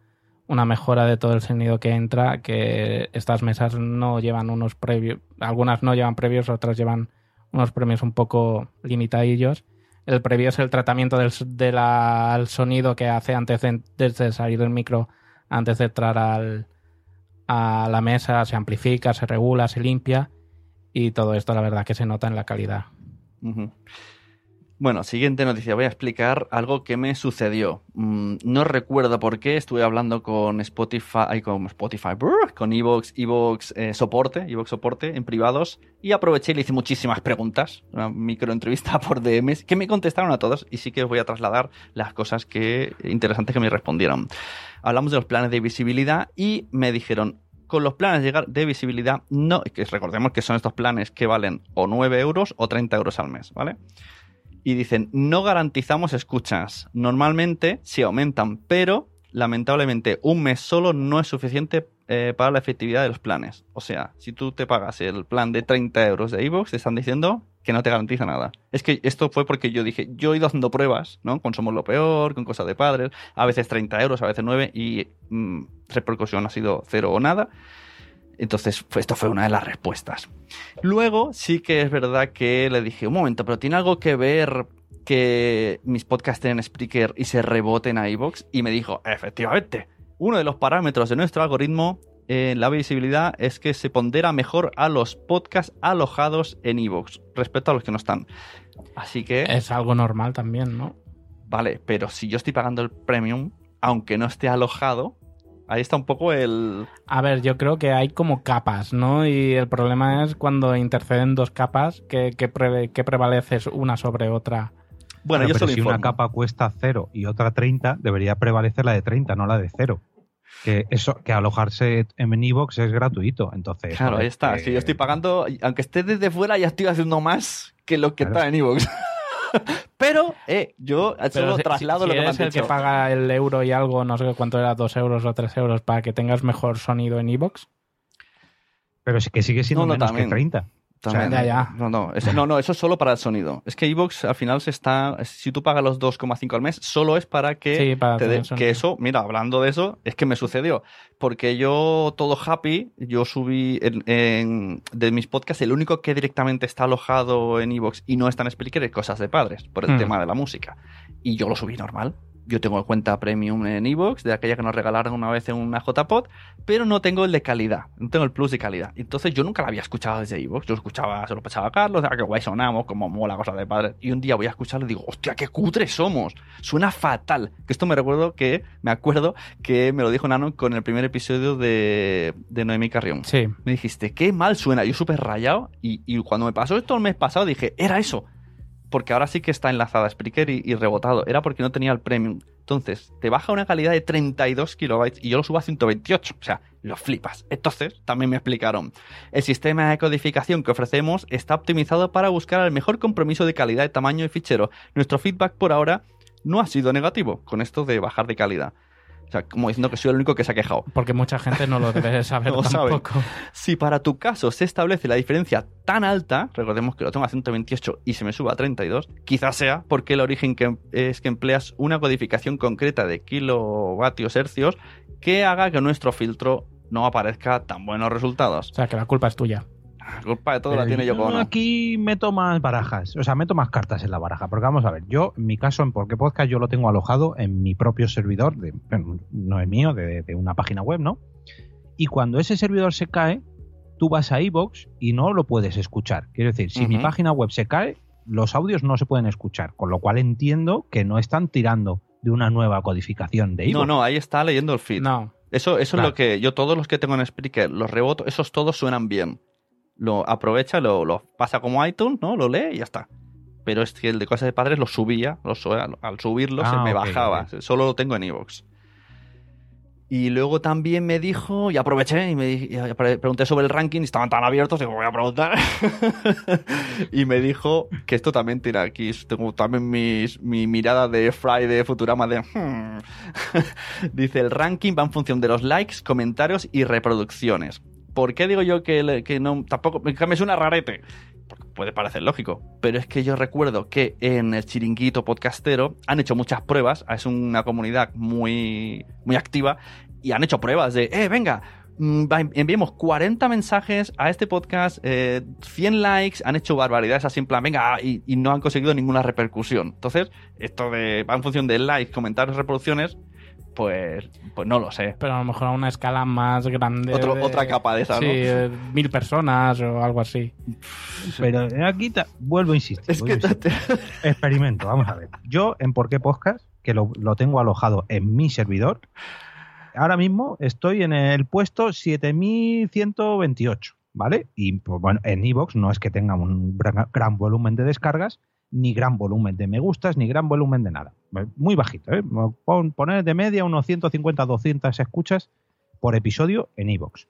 una mejora de todo el sonido que entra, que estas mesas no llevan unos previos, algunas no llevan previos, otras llevan unos premios un poco limitadillos. El previo es el tratamiento del, de la- al sonido que hace antes de, desde salir del micro, antes de entrar al, a la mesa, se amplifica, se regula, se limpia, y todo esto la verdad que se nota en la calidad. Bueno, siguiente noticia. Voy a explicar algo que me sucedió. Mm, no recuerdo por qué. Estuve hablando con Spotify, con Spotify, con Evox, Evox eh, soporte, Evox soporte en privados y aproveché y le hice muchísimas preguntas, una microentrevista por DMs que me contestaron a todos y sí que os voy a trasladar las cosas que interesantes que me respondieron. Hablamos de los planes de visibilidad y me dijeron con los planes de visibilidad, no, que recordemos que son estos planes que valen o 9 euros o 30 euros al mes, ¿vale? Y dicen, no garantizamos escuchas. Normalmente sí aumentan, pero lamentablemente un mes solo no es suficiente eh, para la efectividad de los planes. O sea, si tú te pagas el plan de 30 euros de iVoox, te están diciendo que no te garantiza nada. Es que esto fue porque yo dije, yo he ido haciendo pruebas, ¿no? Con Somos lo Peor, con cosas de padres, a veces 30 euros, a veces 9, y mm, repercusión ha sido cero o nada. Entonces, esto fue una de las respuestas. Luego, sí que es verdad que le dije, un momento, pero ¿tiene algo que ver que mis podcasts tienen Spreaker y se reboten a iVoox? Y me dijo, efectivamente, uno de los parámetros de nuestro algoritmo en la visibilidad es que se pondera mejor a los podcasts alojados en iVoox respecto a los que no están. Así que... Es algo normal también, ¿no? Vale, pero si yo estoy pagando el premium, aunque no esté alojado, ahí está un poco el... A ver, yo creo que hay como capas, ¿no? Y el problema es cuando interceden dos capas, que, que, pre- que prevaleces una sobre otra. Bueno, yo pero solo si una capa cuesta 0 y otra 30, debería prevalecer la de 30, no la de 0. Que eso, que alojarse en Evox es gratuito. Entonces, Claro, ahí está. que- Si yo estoy pagando, aunque esté desde fuera, ya estoy haciendo más que lo que Claro. está en Evox. (laughs) Pero, eh, yo solo si- traslado si, lo que me eres han el dicho. que paga el euro y algo, no sé cuánto era, dos euros o tres euros, para que tengas mejor sonido en iVoox. Pero sí que sigue siendo No, no, menos también. que 30. También. ya, ya. No, no, eso, no, no, eso es solo para el sonido. Es que Evox al final se está. Si tú pagas los 2,5 al mes, solo es para que Sí, para te sonido. Que eso, mira, hablando de eso, es que me sucedió. Porque yo, todo happy, yo subí en, en- de mis podcasts, el único que directamente está alojado en Evox y no está en Spreaker es Cosas de Padres, por el Hmm. tema de la música. Y yo lo subí normal. Yo tengo cuenta premium en Evox, de aquella que nos regalaron una vez en una JPod, pero no tengo el de calidad, no tengo el plus de calidad. Entonces yo nunca la había escuchado desde Evox, yo escuchaba, se lo pasaba a Carlos, ah, qué guay sonamos, como mola Cosas de Padres. Y un día voy a escucharlo y digo, hostia, qué cutres somos, suena fatal. Que esto me recuerdo que, me acuerdo que me lo dijo Nano con el primer episodio de, de Noemí Carrión. Sí. Me dijiste, qué mal suena. Yo súper rayado. Y, y cuando me pasó esto el mes pasado dije, era eso. Porque ahora sí que está enlazada Spreaker y, y rebotado. Era porque no tenía el premium. Entonces, te baja una calidad de 32 kilobytes y yo lo subo a 128. O sea, lo flipas. Entonces, también me explicaron. El sistema de codificación que ofrecemos está optimizado para buscar el mejor compromiso de calidad de tamaño y fichero. Nuestro feedback por ahora no ha sido negativo con esto de bajar de calidad. O sea, como diciendo que soy el único que se ha quejado. Porque mucha gente no lo (laughs) debe saber No sabe. tampoco. Si para tu caso se establece la diferencia tan alta, recordemos que lo tengo a 128 y se me sube a 32, quizás sea porque el origen que es que empleas una codificación concreta de kilovatios hercios que haga que nuestro filtro no aparezca tan buenos resultados. O sea, que la culpa es tuya. La culpa de todo la tiene yo Yoko Ono. Aquí meto más barajas, o sea, meto más cartas en la baraja. Porque vamos a ver, yo, en mi caso, en Porque Podcast, yo lo tengo alojado en mi propio servidor, de, bueno, no es mío, de, de una página web, ¿no? Y cuando ese servidor se cae, tú vas a iBox y no lo puedes escuchar. Quiero decir, si mi página web se cae, los audios no se pueden escuchar. Con lo cual entiendo que no están tirando de una nueva codificación de iVoox. No, no, ahí está leyendo el feed. No. Eso, eso Claro. es lo que yo, todos los que tengo en Spreaker, los reboto, esos todos suenan bien. Lo aprovecha, lo, lo pasa como iTunes, ¿no? Lo lee y ya está. Pero es que el de cosas de padres lo subía, lo al subirlo se Ah, me bajaba. Solo lo tengo en iVoox. Y luego también me dijo, y aproveché y me y pregunté sobre el ranking, y estaban tan abiertos, digo, voy a preguntar. (laughs) y me dijo que esto también tira aquí, tengo también mis- mi mirada de Fry de Futurama de... "Hmm". (laughs) Dice, el ranking va en función de los likes, comentarios y reproducciones. ¿Por qué digo yo que, no, tampoco, que me suena rarete? Porque puede parecer lógico, pero es que yo recuerdo que en el chiringuito podcastero han hecho muchas pruebas, es una comunidad muy, muy activa, y han hecho pruebas de, eh, venga, mm, enviemos 40 mensajes a este podcast, eh, 100 likes, han hecho barbaridades así en plan, venga, y, y no han conseguido ninguna repercusión. Entonces, esto de, va en función de likes, comentarios, reproducciones, pues, pues no lo sé. Pero a lo mejor a una escala más grande. Otro- de- otra capa de esa, Sí, ¿no? eh, mil personas o algo así. Pero aquí ta- vuelvo a insistir. Es vuelvo que a insistir. Experimento, vamos a ver. Yo en Por qué Podcast, que lo, lo tengo alojado en mi servidor, ahora mismo estoy en el puesto 7128, ¿vale? Y pues, bueno, en Evox no es que tenga un gran, gran volumen de descargas, ni gran volumen de me gustas, ni gran volumen de nada. Muy bajito, ¿eh? Pon- poner de media unos 150, 200 escuchas por episodio en Evox.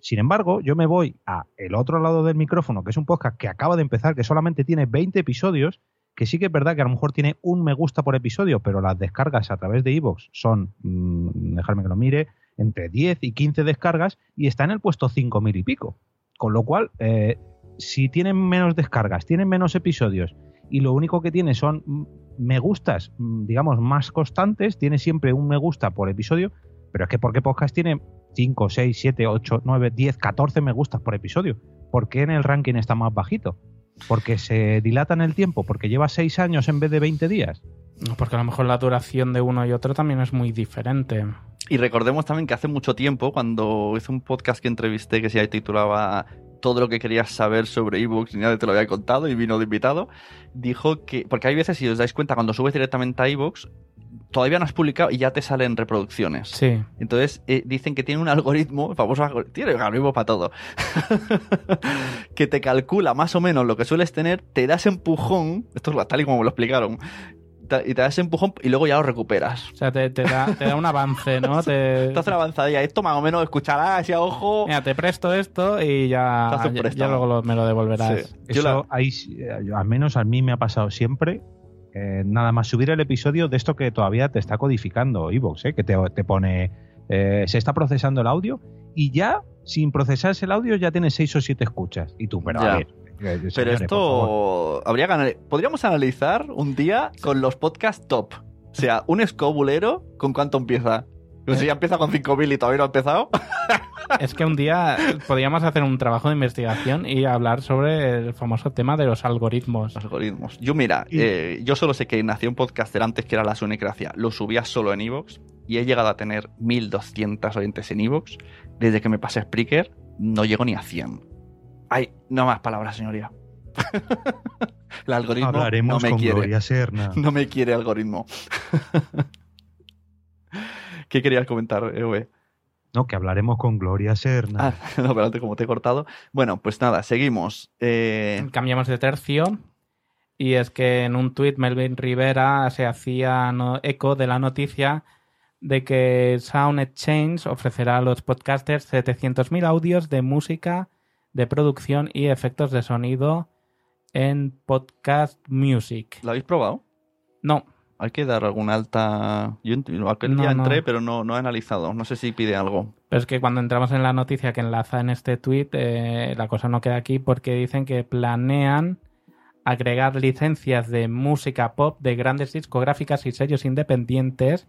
Sin embargo, yo me voy a el otro lado del micrófono, que es un podcast que acaba de empezar, que solamente tiene 20 episodios, que sí que es verdad que a lo mejor tiene un me gusta por episodio, pero las descargas a través de iVoox son, mm, dejarme que lo mire, entre 10 y 15 descargas y está en el puesto 5.000 y pico. Con lo cual, eh, si tienen menos descargas, tienen menos episodios y lo único que tiene son me gustas, digamos, más constantes, tiene siempre un me gusta por episodio, pero es que porque podcast tiene 5, 6, 7, 8, 9, 10, 14 me gustas por episodio. ¿Por qué en el ranking está más bajito? Porque se dilata en el tiempo, porque lleva 6 años en vez de 20 días. No, Porque a lo mejor la duración de uno y otro también es muy diferente. Y recordemos también que hace mucho tiempo, cuando hice un podcast que entrevisté que se titulaba Todo lo que querías saber sobre ebooks y nadie te lo había contado y vino de invitado, dijo que, porque hay veces, si os dais cuenta, cuando subes directamente a ebooks, todavía no has publicado y ya te salen reproducciones. Sí. Entonces eh, dicen que tiene un algoritmo, el famoso algoritmo, tiene un algoritmo para todo, (laughs) que te calcula más o menos lo que sueles tener, te das empujón, esto es tal y como me lo explicaron, y te das empujón y luego ya lo recuperas. O sea, te, te da, te da un avance, ¿no? (laughs) Te, Te hace la avanzadilla, esto más o menos escucharás y a ojo. Mira, te presto esto y ya, Te hace un ya, ya luego lo- me lo devolverás. Sí. Eso Yo la- ahí, eh, al menos a mí me ha pasado siempre. eh, nada más subir el episodio de esto que todavía te está codificando Evox, eh, que te, te pone eh, se está procesando el audio y ya sin procesarse el audio ya tienes 6 o 7 escuchas. Y tú, pero Ya. a ver. Eh, Pero señores, esto habría que anal- podríamos analizar un día con los podcasts top. O sea, un escobulero, ¿con cuánto empieza? No sé si ya empieza con 5.000 y todavía no ha empezado. (laughs) Es que un día podríamos hacer un trabajo de investigación y hablar sobre el famoso tema de los algoritmos. Algoritmos. Yo, mira, eh, yo solo sé que nació un podcaster antes que era La Sunecracia. Lo subía solo en Evox y he llegado a tener 1.200 oyentes en Evox. Desde que me pasé a Spreaker, no llego ni a 100. Ay, no más palabras, señoría. (laughs) el algoritmo Hablaremos no me con quiere. Gloria Serna. (laughs) No me quiere algoritmo. (laughs) ¿Qué querías comentar, EV? No, que hablaremos con Gloria Serna. Ah, no, pero antes como te he cortado. Bueno, pues nada, seguimos. Eh, Cambiamos de tercio Y es que en un tuit Melvin Rivera se hacía no- eco de la noticia de que Sound Exchange ofrecerá a los podcasters 700.000 audios de música, de producción y efectos de sonido en Podcast Music. ¿Lo habéis probado? No, Hay que dar alguna alta. Yo aquel No, día no. entré, pero no, no he analizado. No sé si pide algo. pero es que cuando entramos en la noticia que enlaza en este tuit, eh, la cosa no queda aquí porque dicen que planean agregar licencias de música pop de grandes discográficas y sellos independientes,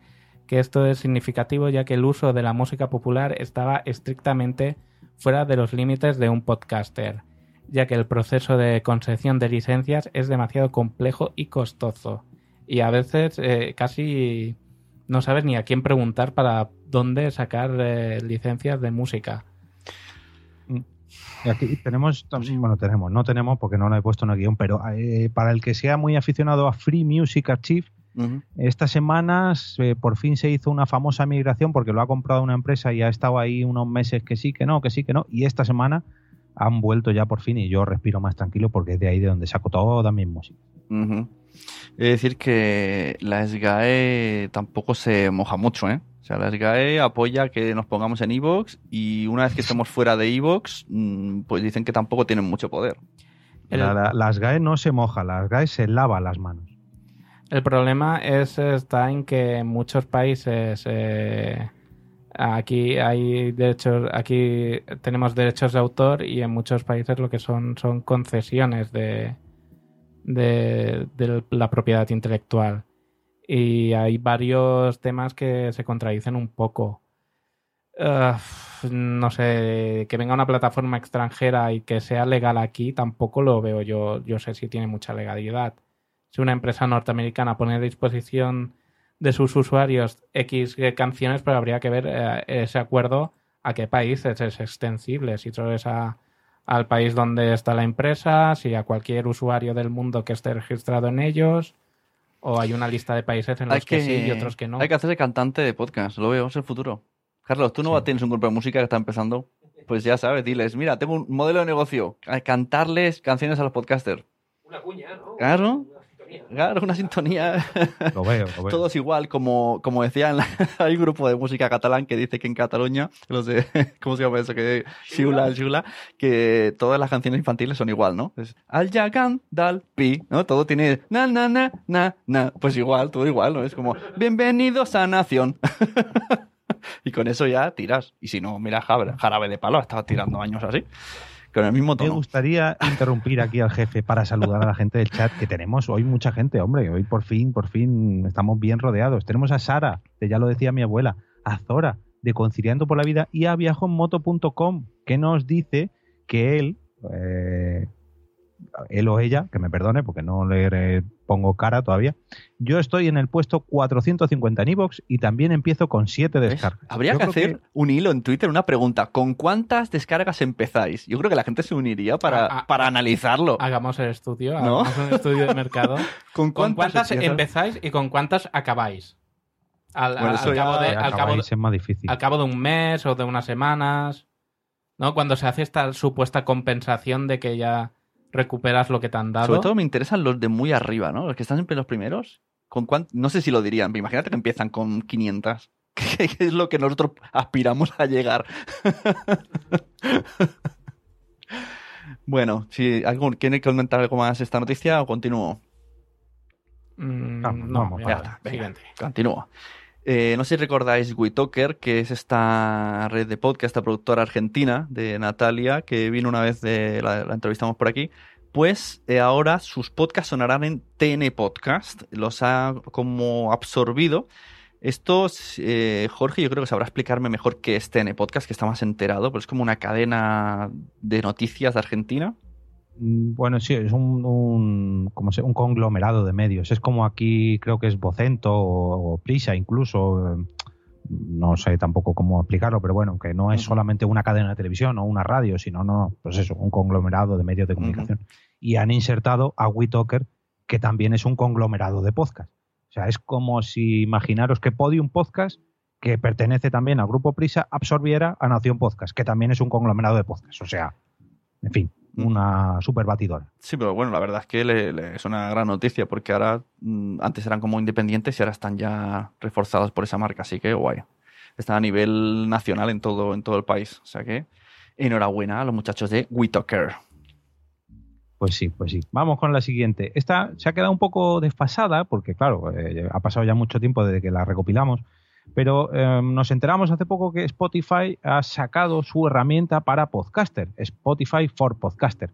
que esto es significativo ya que el uso de la música popular estaba estrictamente fuera de los límites de un podcaster, ya que el proceso de concesión de licencias es demasiado complejo y costoso. Y a veces eh, casi no sabes ni a quién preguntar para dónde sacar eh, licencias de música. Y aquí tenemos, bueno, tenemos, no tenemos porque no lo he puesto en el guion, pero eh, para el que sea muy aficionado a Free Music Archive, Estas semanas eh, por fin se hizo una famosa migración porque lo ha comprado una empresa y ha estado ahí unos meses que sí, que no, que sí, que no, y esta semana han vuelto ya por fin y yo respiro más tranquilo porque es de ahí de donde saco toda mi música. Ujú. Es decir, que la SGAE tampoco se moja mucho, ¿eh? O sea, la SGAE apoya que nos pongamos en Evox y una vez que estemos fuera de Evox, mm, pues dicen que tampoco tienen mucho poder. El- La- la- las GAE no se moja, las GAE se lava las manos. El problema es está en que muchos países eh, aquí hay derechos, aquí tenemos derechos de autor y en muchos países lo que son son concesiones de, de, de la propiedad intelectual. Y hay varios temas que se contradicen un poco. Ugh, no sé, que venga una plataforma extranjera y que sea legal aquí, tampoco lo veo yo. Yo sé si tiene mucha legalidad si una empresa norteamericana pone a disposición de sus usuarios X canciones, pero habría que ver eh, ese acuerdo a qué países es extensible, si solo es a- al país donde está la empresa, si a cualquier usuario del mundo que esté registrado en ellos, o hay una lista de países en los que, que, sí y otros que no. hay que hacerse cantante de podcast, lo veo, es el futuro. Carlos, tú no tienes un grupo de música que está empezando. Pues ya sabes, diles, mira, tengo un modelo de negocio, cantarles canciones a los podcasters. Una cuña, ¿no? Claro. Claro, una sintonía. (laughs) Lo veo, lo veo. Todos igual, como, como decía, en la- (laughs) hay un grupo de música catalán que dice que en Cataluña, los de, (laughs) ¿cómo se llama eso? Que Xula, Xula, que todas las canciones infantiles son igual, ¿no? Es al Yagan dal pi, ¿no? Todo tiene na, na, na, na, na. Pues igual, todo igual, ¿no? Es como, bienvenidos a Nación. y con eso ya tiras. Y si no, mira, Jarabe, Jarabe de Palo, ha estado tirando años así. Me gustaría interrumpir aquí al jefe para saludar a la gente del chat que tenemos hoy mucha gente, hombre. Hoy por fin, por fin estamos bien rodeados. Tenemos a Sara, que ya lo decía mi abuela, a Zora, de Conciliando por la Vida, y a viajonmoto.com, que nos dice que él, eh, él o ella, que me perdone porque no le pongo cara todavía, yo estoy en el puesto 450 en iVoox y también empiezo con 7 ¿Ves? descargas. Habría Yo que hacer un hilo en Twitter, una pregunta. ¿Con cuántas descargas empezáis? Yo creo que la gente se uniría para, Ah, ah, para analizarlo. Hagamos el estudio, ¿No? hagamos un estudio de mercado. (laughs) ¿Con ¿Con cuántas empezáis y con cuántas acabáis? Al, Bueno, al- cabo de, que al, cabo, acabáis es más difícil. al cabo de un mes o de unas semanas, ¿no? Cuando se hace esta supuesta compensación de que ya recuperas lo que te han dado. Sobre todo me interesan los de muy arriba, ¿no? Los que están siempre los primeros. ¿Con cuán- No sé si lo dirían, pero imagínate que empiezan con 500. (laughs) Que es lo que nosotros aspiramos a llegar. (laughs) bueno, si alguien quiere comentar algo más esta noticia o continúo. Mm, no, vamos, ya Ya está, está, venga, siguiente. continúo. Eh, no sé si recordáis WeTalker, que es esta red de podcast, esta productora argentina de Natalia, que vino una vez, de, la, entrevistamos por aquí. Pues eh, ahora sus podcasts sonarán en TN Podcast, los ha como absorbido. Estos, eh, Jorge, yo creo que sabrá explicarme mejor qué es TN Podcast, que está más enterado, pero es como una cadena de noticias de Argentina. Mm, Bueno, sí, es un, un, como se- un conglomerado de medios. Es como aquí creo que es Vocento o, o Prisa incluso. eh, No sé tampoco cómo explicarlo, pero bueno, que no es solamente una cadena de televisión o una radio, sino no, pues eso, un conglomerado de medios de comunicación. Y han insertado a WeTalker, que también es un conglomerado de podcast. O sea, es como si imaginaros que Podium Podcast, que pertenece también al grupo Prisa, absorbiera a Nación Podcast, que también es un conglomerado de podcast. O sea, en fin, una super batidora. Sí, pero bueno, la verdad es que le- le- es una gran noticia porque ahora mm, antes eran como independientes y ahora están ya reforzados por esa marca, así que guay. Están a nivel nacional en todo, en todo el país. O sea que enhorabuena a los muchachos de WeTalker. Pues sí, pues sí. Vamos con la siguiente. Esta se ha quedado un poco desfasada porque, claro, eh, ha pasado ya mucho tiempo desde que la recopilamos. Pero eh, nos enteramos hace poco que Spotify ha sacado su herramienta para podcaster, Spotify for Podcaster.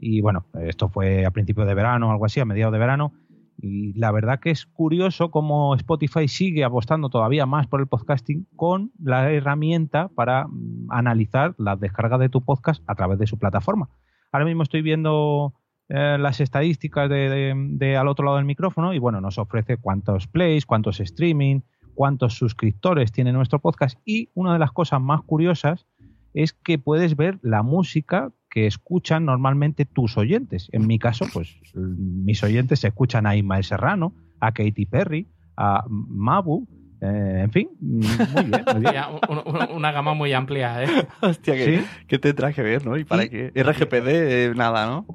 Y bueno, esto fue a principios de verano, algo así, a mediados de verano. Y la verdad que es curioso cómo Spotify sigue apostando todavía más por el podcasting con la herramienta para mm, analizar las descargas de tu podcast a través de su plataforma. Ahora mismo estoy viendo eh, las estadísticas de- de al otro lado del micrófono y bueno, nos ofrece cuántos plays, cuántos streaming, cuántos suscriptores tiene nuestro podcast y una de las cosas más curiosas es que puedes ver la música que escuchan normalmente tus oyentes. En mi caso, pues mis oyentes escuchan a Ismael Serrano, a Katy Perry, a Mabu, eh, en fin, muy bien, muy (laughs) una gama muy amplia, ¿eh? Hostia, que, Sí. que tendrá que ver, ¿no? ¿Y para qué? RGPD, eh, nada, ¿no?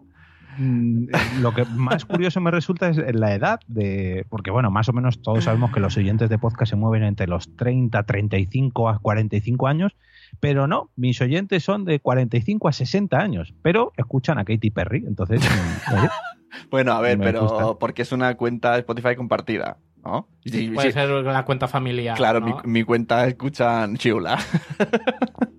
Mm, eh, Lo que más curioso me resulta es la edad de. Porque, bueno, más o menos todos sabemos que los oyentes de podcast se mueven entre los 30, 35 a 45 años, pero no, mis oyentes son de 45 a 60 años, pero escuchan a Katy Perry. Entonces, mm, (laughs) Bueno, a ver, Me pero gusta. porque es una cuenta de Spotify compartida, ¿no? Puede ser la cuenta familiar. claro, ¿no? mi, mi cuenta escuchan Chiula. (laughs)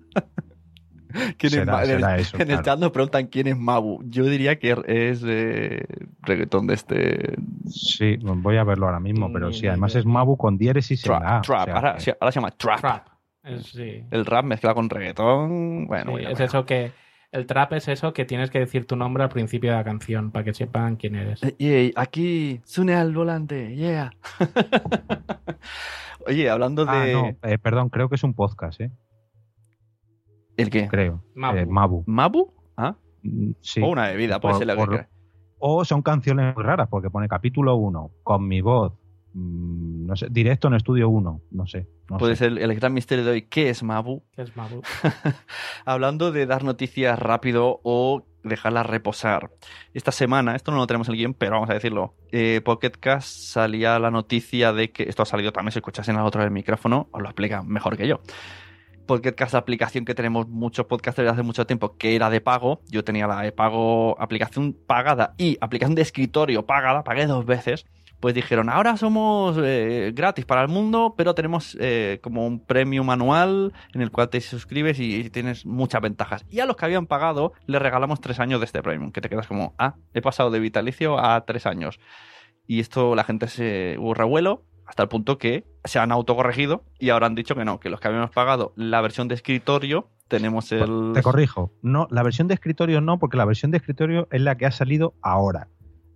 ¿Quién es Será- en el- será (laughs) eso, en el chat nos preguntan quién es Mabu. Yo diría que es eh, reggaetón de este sí, voy a verlo ahora mismo, pero sí, además es Mabu con diéresis en trap. la A, o trap. sea ahora, que- sí, ahora se llama trap. Trap. Es, sí. El rap mezclado con reggaetón. Bueno, Sí, bueno, es bueno. eso que. El trap es eso que tienes que decir tu nombre al principio de la canción para que sepan quién eres. Eh, yey, aquí, Sune al volante, yeah. (laughs) Oye, hablando de. Ah, no, eh, perdón, creo que es un podcast, ¿eh? ¿El qué? Creo. Mabu. Eh, Mabu. ¿Mabu? Ah, Mm, Sí. o una bebida, puede Por- ser que por- quiera. O son canciones muy raras, porque pone capítulo 1, con mi voz, mm, no sé, directo en estudio 1, no sé. no Puede sé. ser el gran misterio de hoy. ¿Qué es Mabu? Que es Mabu. (laughs) Hablando de dar noticias rápido o dejarlas reposar. Esta semana, esto no lo tenemos en el guion, pero vamos a decirlo. Eh, Pocket Cast salía la noticia de que. Esto ha salido también, si escuchas en el otro del micrófono, os lo explica mejor que yo. Pocket Cast, la aplicación que tenemos muchos podcasters desde hace mucho tiempo, que era de pago. Yo tenía la de pago, aplicación pagada y aplicación de escritorio pagada, pagué dos veces. Pues dijeron, ahora somos eh, gratis para el mundo, pero tenemos eh, como un premium anual en el cual te suscribes y tienes muchas ventajas. Y a los que habían pagado les regalamos tres años de este premium, que te quedas como, ah, he pasado de vitalicio a tres años. Y esto la gente se hubo revuelo hasta el punto que se han autocorregido y ahora han dicho que no, que los que habíamos pagado la versión de escritorio tenemos el... Te corrijo, no, la versión de escritorio no, porque la versión de escritorio es la que ha salido ahora.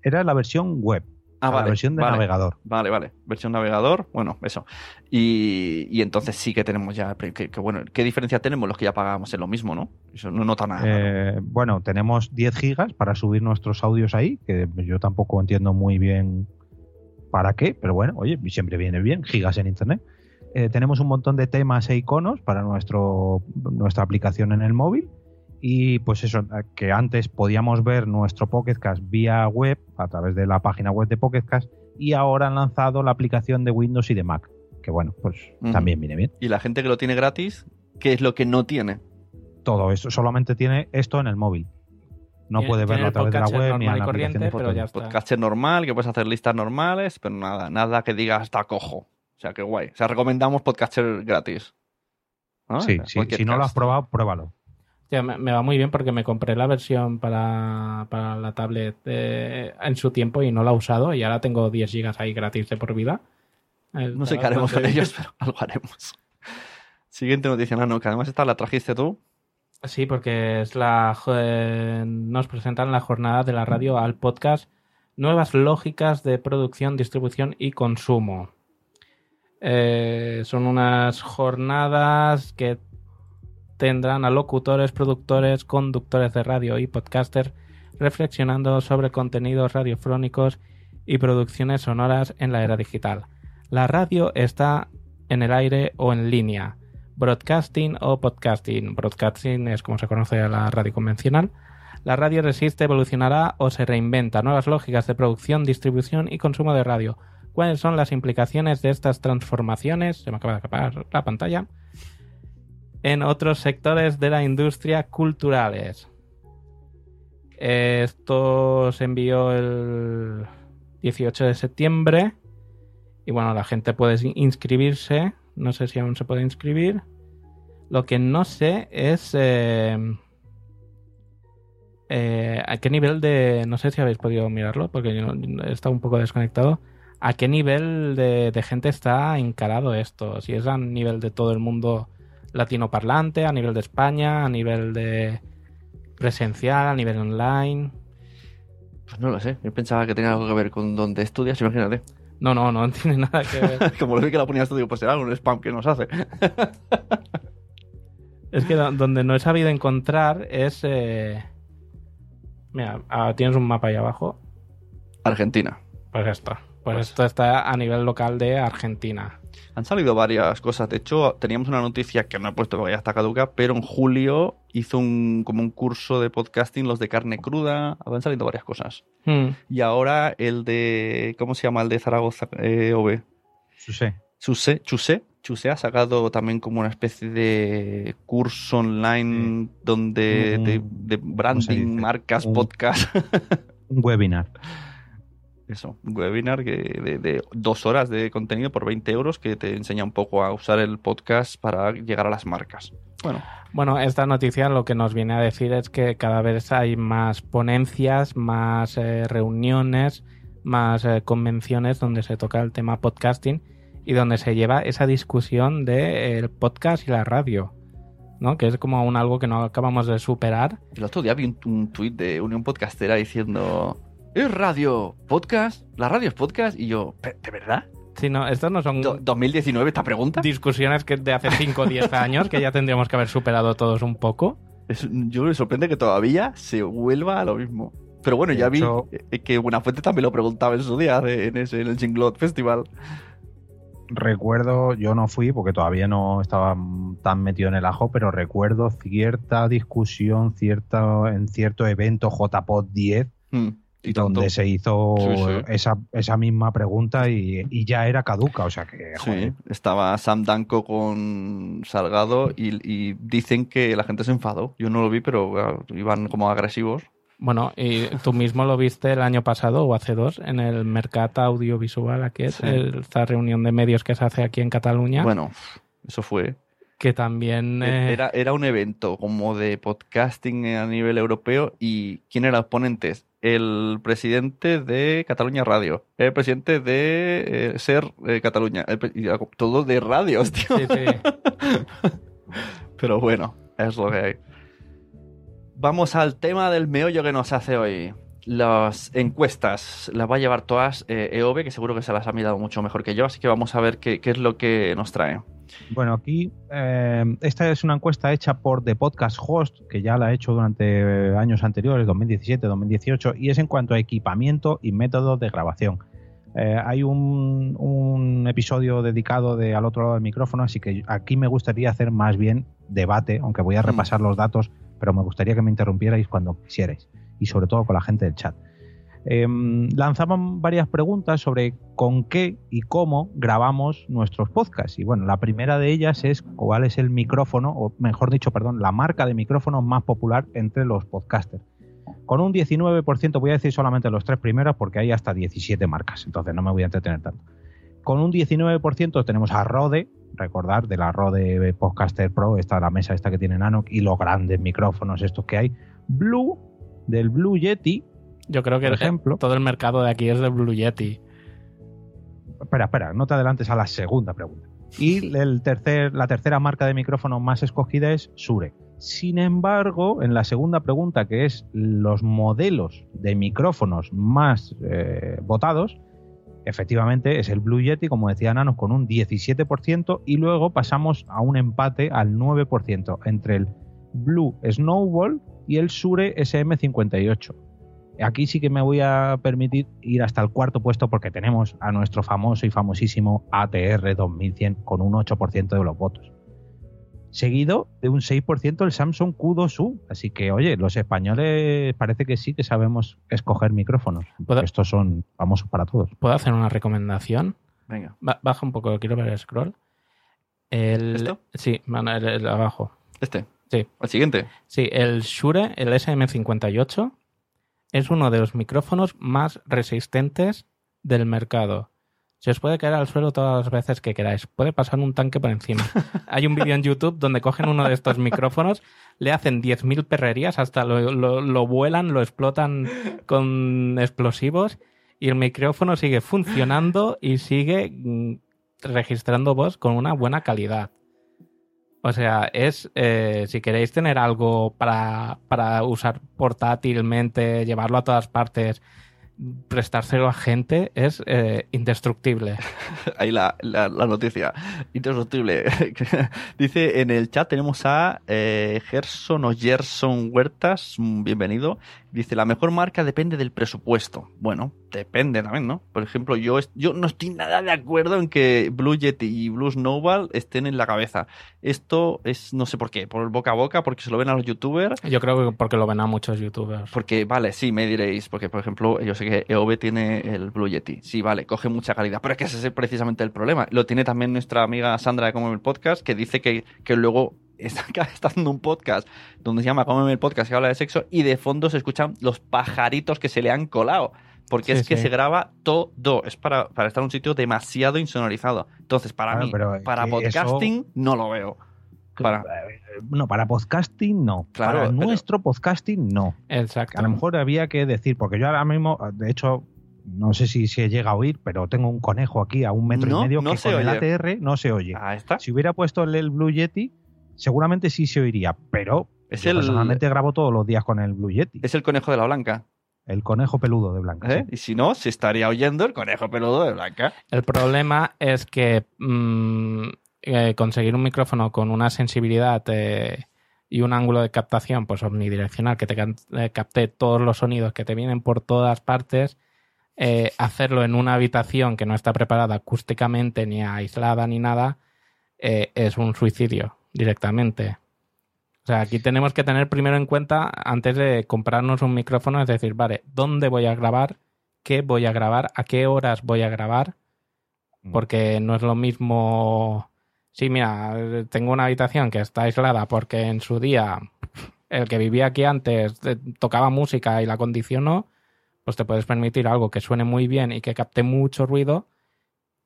Era la versión web, Ah, la vale, versión de vale. navegador. Vale, vale. Versión navegador, bueno, eso. Y, y entonces sí que tenemos ya. Que, que bueno, ¿qué diferencia tenemos los que ya pagábamos en lo mismo, no? Eso no nota nada. Eh, bueno, tenemos 10 gigas para subir nuestros audios ahí, que yo tampoco entiendo muy bien para qué, pero bueno, oye, siempre viene bien, gigas en internet. Eh, tenemos un montón de temas e iconos para nuestro, nuestra aplicación en el móvil. Y pues eso, que antes podíamos ver nuestro Pocketcast vía web, a través de la página web de Pocketcast, y ahora han lanzado la aplicación de Windows y de Mac, que bueno, pues también viene bien. Y la gente que lo tiene gratis, ¿qué es lo que no tiene? Todo esto, solamente tiene esto en el móvil. No puede verlo a través de la web ni y la aplicación de corriente, pero ya está. Podcast normal, que puedes hacer listas normales, pero nada, nada que diga está cojo. O sea, que guay. O sea, recomendamos podcaster gratis. ¿No? Sí, sí, si no lo has probado, pruébalo. Me, me va muy bien porque me compré la versión para, para la tablet eh, en su tiempo y no la he usado y ahora tengo 10 gigas ahí gratis de por vida. No sé qué haremos con ellos, (laughs) pero algo haremos. Siguiente noticia, no, que además esta la trajiste tú. Sí, porque nos presentan la jornada de la radio al podcast Nuevas lógicas de producción, distribución y consumo. Eh, son unas jornadas que tendrán a locutores, productores, conductores de radio y podcasters reflexionando sobre contenidos radiofónicos y producciones sonoras en la era digital. La radio está en el aire o en línea, broadcasting o podcasting. Broadcasting es como se conoce a la radio convencional. La radio resiste, evolucionará o se reinventa. Nuevas lógicas de producción, distribución y consumo de radio. ¿Cuáles son las implicaciones de estas transformaciones? Se me acaba de escapar la pantalla. En otros sectores de la industria culturales. Esto se envió el 18 de septiembre. Y bueno, la gente puede inscribirse. No sé si aún se puede inscribir. Lo que no sé es eh, eh, a qué nivel de... No sé si habéis podido mirarlo porque yo he estado un poco desconectado. ¿A qué nivel de, de gente está encarado esto? Si es a nivel de todo el mundo latino parlante, a nivel de España, a nivel de presencial, a nivel online. Pues no lo sé. Yo pensaba que tenía algo que ver con donde estudias, imagínate. No, no, no (laughs) tiene nada que ver. (laughs) Como lo vi que la ponías tú, digo, pues será un spam que nos hace. (laughs) es que do- donde no he sabido encontrar es... eh, Mira, ah, tienes un mapa ahí abajo. Argentina. Pues esto. Pues, esto está a nivel local de Argentina. Han salido varias cosas. De hecho, teníamos una noticia que no he puesto porque ya está caduca, pero en julio hizo un como un curso de podcasting, los de carne cruda. Han salido varias cosas. Hmm. Y ahora el de. ¿Cómo se llama? El de Zaragoza eh, OV. Susé. Chuse, Chuse, Chuse ha sacado también como una especie de curso online donde de, de ¿cómo se branding, marcas, Un- podcast. (laughs) Un webinar. Eso, un webinar que de, de dos horas de contenido por 20 euros que te enseña un poco a usar el podcast para llegar a las marcas. Bueno, Bueno, esta noticia lo que nos viene a decir es que cada vez hay más ponencias, más eh, reuniones, más eh, convenciones donde se toca el tema podcasting y donde se lleva esa discusión del podcast y la radio, ¿no? Que es como un algo que no acabamos de superar. el otro día vi un, un tuit de Unión Podcastera diciendo: ¿Es radio podcast? ¿La radio es podcast? Y yo, "¿Pe- ¿de verdad? Si no, estos no son Do- ¿2019 esta pregunta? discusiones que de hace 5 o 10 años que ya tendríamos que haber superado todos un poco. Es- yo me sorprende que todavía se vuelva a lo mismo. Pero bueno, De ya hecho- vi eh, que Buenafuente también lo preguntaba en su día de- en, ese, en el Jinglot Festival. Recuerdo, yo no fui porque todavía no estaba tan metido en el ajo, pero recuerdo cierta discusión cierta, en cierto evento JPod 10 Mm, y tanto. donde se hizo Sí, sí. Esa, esa misma pregunta y, y ya era caduca, o sea que Sí, joder, estaba Sam Danko con Salgado y, y dicen que la gente se enfadó. Yo no lo vi, pero iban como agresivos. Bueno, y tú mismo lo viste el año pasado o hace dos en el Mercat Audiovisual, aquí es Sí. esta reunión de medios que se hace aquí en Cataluña, Bueno, eso fue. que también... eh, Era, era un evento como de podcasting a nivel europeo y ¿quién eran los ponentes? El presidente de Cataluña Radio, el presidente de eh, Ser eh, Cataluña, el todo de radios, tío. sí, sí. (laughs) Pero bueno, es lo que hay. Vamos al tema del meollo que nos hace hoy. Las encuestas las va a llevar todas eh, EOB, que seguro que se las ha mirado mucho mejor que yo, así que vamos a ver qué, qué es lo que nos trae. Bueno, aquí eh, esta es una encuesta hecha por The Podcast Host, que ya la ha hecho durante años anteriores, 2017, 2018, y es en cuanto a equipamiento y métodos de grabación. Eh, hay un, un episodio dedicado de al otro lado del micrófono, así que aquí me gustaría hacer más bien debate, aunque voy a Mm. repasar los datos, pero me gustaría que me interrumpierais cuando quisierais, y sobre todo con la gente del chat. Eh, lanzaban varias preguntas sobre con qué y cómo grabamos nuestros podcasts. Y bueno, la primera de ellas es cuál es el micrófono, o mejor dicho, perdón, la marca de micrófono más popular entre los podcasters. Con un 19%, voy a decir solamente los tres primeros porque hay hasta 17 marcas, entonces no me voy a entretener tanto. Con un 19% tenemos a Rode, recordar de la Rode Podcaster Pro, esta la mesa esta que tiene Nanoc y los grandes micrófonos estos que hay. Blue, del Blue Yeti, Yo creo que Por el- ejemplo. todo el mercado de aquí es de Blue Yeti. Espera, espera, no te adelantes a la segunda pregunta. Y el tercer, la tercera marca de micrófono más escogida es Sure. Sin embargo, en la segunda pregunta, que es los modelos de micrófonos más eh, votados, efectivamente es el Blue Yeti, como decía Nanos, con un 17%, y luego pasamos a un empate al 9% entre el Blue Snowball y el Sure SM58. Aquí sí que me voy a permitir ir hasta el cuarto puesto porque tenemos a nuestro famoso y famosísimo ATR 2100 con un 8% de los votos. seguido de un 6% el Samsung Q2U. Así que, oye, los españoles parece que sí que sabemos escoger micrófonos. ¿Puedo- Estos son famosos para todos. ¿Puedo hacer una recomendación? Venga. Ba- baja un poco, quiero ver el scroll. El, ¿Esto? Sí, man, el, el abajo. Este. Sí. El siguiente. Sí, el Shure, el SM58, es uno de los micrófonos más resistentes del mercado. Se os puede caer al suelo todas las veces que queráis. Puede pasar un tanque por encima. (laughs) Hay un vídeo en YouTube donde cogen uno de estos micrófonos, le hacen 10.000 perrerías, hasta lo, lo- lo vuelan, lo explotan con explosivos y el micrófono sigue funcionando y sigue mm, registrando voz con una buena calidad. O sea, es eh, si queréis tener algo para, para usar portátilmente, llevarlo a todas partes, prestárselo a gente, es eh, indestructible. (laughs) Ahí la, la, la noticia. Indestructible. (laughs) Dice en el chat tenemos a eh, Gerson o Gerson Huertas. Bienvenido. Dice, la mejor marca depende del presupuesto. Bueno, depende también, ¿no? Por ejemplo, yo, yo no estoy nada de acuerdo en que Blue Yeti y Blue Snowball estén en la cabeza. Esto es, no sé por qué, por el boca a boca, porque se lo ven a los youtubers. Yo creo que porque lo ven a muchos youtubers. Porque, vale, sí, me diréis, porque por ejemplo, yo sé que EOB tiene el Blue Yeti. Sí, vale, coge mucha calidad, pero es que ese es precisamente el problema. Lo tiene también nuestra amiga Sandra de Cómeme el Podcast, que dice que, que luego está, (laughs) está haciendo un podcast donde se llama Cómeme el Podcast, que habla de sexo, y de fondo se escuchan los pajaritos que se le han colado. Porque Sí, es que sí. se graba todo. Es para, para estar en un sitio demasiado insonorizado. Entonces, para Claro, mí, pero para podcasting, no lo veo. Para, Eh, No, para podcasting no. Claro, para pero- nuestro podcasting no. Exacto. A lo mejor había que decir, porque yo ahora mismo, de hecho, no sé si se llega a oír, pero tengo un conejo aquí a un metro No, y medio no que se con el oye. ATR no se oye. Ahí está. Si hubiera puesto el, el Blue Yeti, seguramente sí se oiría, pero Es yo el- personalmente grabo todos los días con el Blue Yeti, Es el conejo de la blanca. El conejo peludo de Blanca. ¿eh? sí. Y si no, se estaría oyendo el conejo peludo de blanca. El problema es que mm, eh, conseguir un micrófono con una sensibilidad eh, y un ángulo de captación pues omnidireccional que te eh, capte todos los sonidos que te vienen por todas partes, eh, hacerlo en una habitación que no está preparada acústicamente ni aislada ni nada, eh, es un suicidio directamente. O sea, aquí tenemos que tener primero en cuenta, antes de comprarnos un micrófono, es decir, vale, ¿dónde voy a grabar? ¿Qué voy a grabar? ¿A qué horas voy a grabar? Porque no es lo mismo. Sí, mira, tengo una habitación que está aislada porque en su día el que vivía aquí antes eh, tocaba música y la acondicionó, pues te puedes permitir algo que suene muy bien y que capte mucho ruido.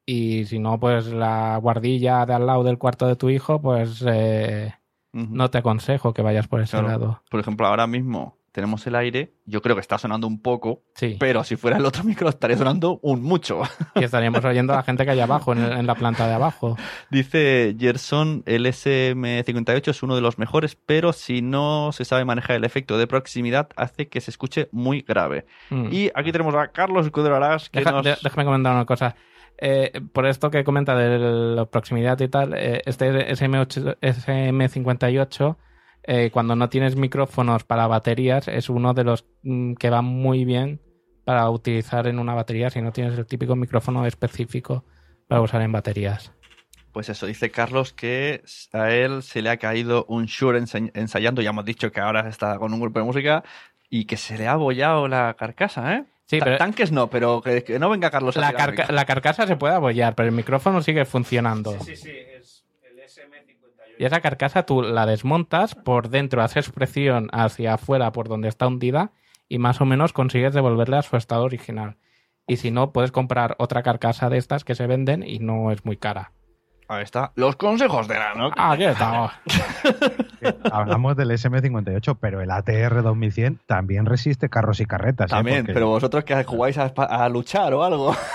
Y si no, pues la guardilla de al lado del cuarto de tu hijo, pues eh, No te aconsejo que vayas por ese Claro. lado. Por ejemplo, ahora mismo tenemos el aire. Yo creo que está sonando un poco, Sí. pero si fuera el otro (laughs) micro estaría sonando un mucho. (laughs) Y estaríamos oyendo a la gente que hay abajo, en, el- en la planta de abajo. Dice Gerson, el SM58 es uno de los mejores, pero si no se sabe manejar el efecto de proximidad, hace que se escuche muy grave. Mm. Y aquí tenemos a Carlos Escudero Arás, que Deja- nos... de- déjame comentar una cosa. Eh, por esto que comenta de la proximidad y tal, eh, este SM8, SM58, eh, cuando no tienes micrófonos para baterías, es uno de los mm, que va muy bien para utilizar en una batería si no tienes el típico micrófono específico para usar en baterías. Pues eso, dice Carlos que a él se le ha caído un Shure ensa- ensayando, ya hemos dicho que ahora está con un grupo de música, y que se le ha abollado la carcasa, ¿eh? Sí, pero- Tanques no, pero que, que no venga Carlos La, tirarme. carca- la carcasa se puede abollar, pero el micrófono sigue funcionando. Sí, sí, es el SM58. Y esa carcasa tú la desmontas, por dentro haces presión hacia afuera por donde está hundida y más o menos consigues devolverle a su estado original. Y si no, puedes comprar otra carcasa de estas que se venden y no es muy cara. Ahí está. Los consejos de la ¿no? Aquí estamos. (laughs) Hablamos del SM58, pero el ATR 2100 también resiste carros y carretas. ¿eh? También, Porque- pero vosotros que jugáis a, luchar o algo. (laughs)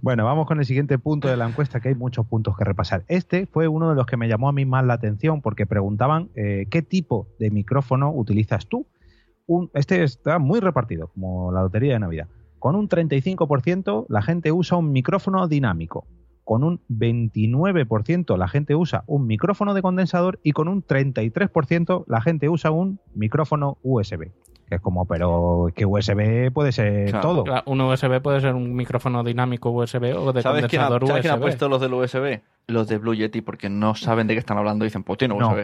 Bueno, vamos con el siguiente punto de la encuesta, que hay muchos puntos que repasar. Este fue uno de los que me llamó a mí más la atención, porque preguntaban eh, qué tipo de micrófono utilizas tú. Un- este está muy repartido, como la lotería de Navidad. Con un 35% la gente usa un micrófono dinámico. Con un 29% la gente usa un micrófono de condensador y con un 33% la gente usa un micrófono USB. Que es como, pero que USB puede ser Claro. todo. Claro, Un USB puede ser un micrófono dinámico USB o de ¿Sabes quién, ha, condensador ¿sabes quién ha USB. puesto los del USB? Los de Blue Yeti, porque no saben de qué están hablando y dicen, pues tiene No.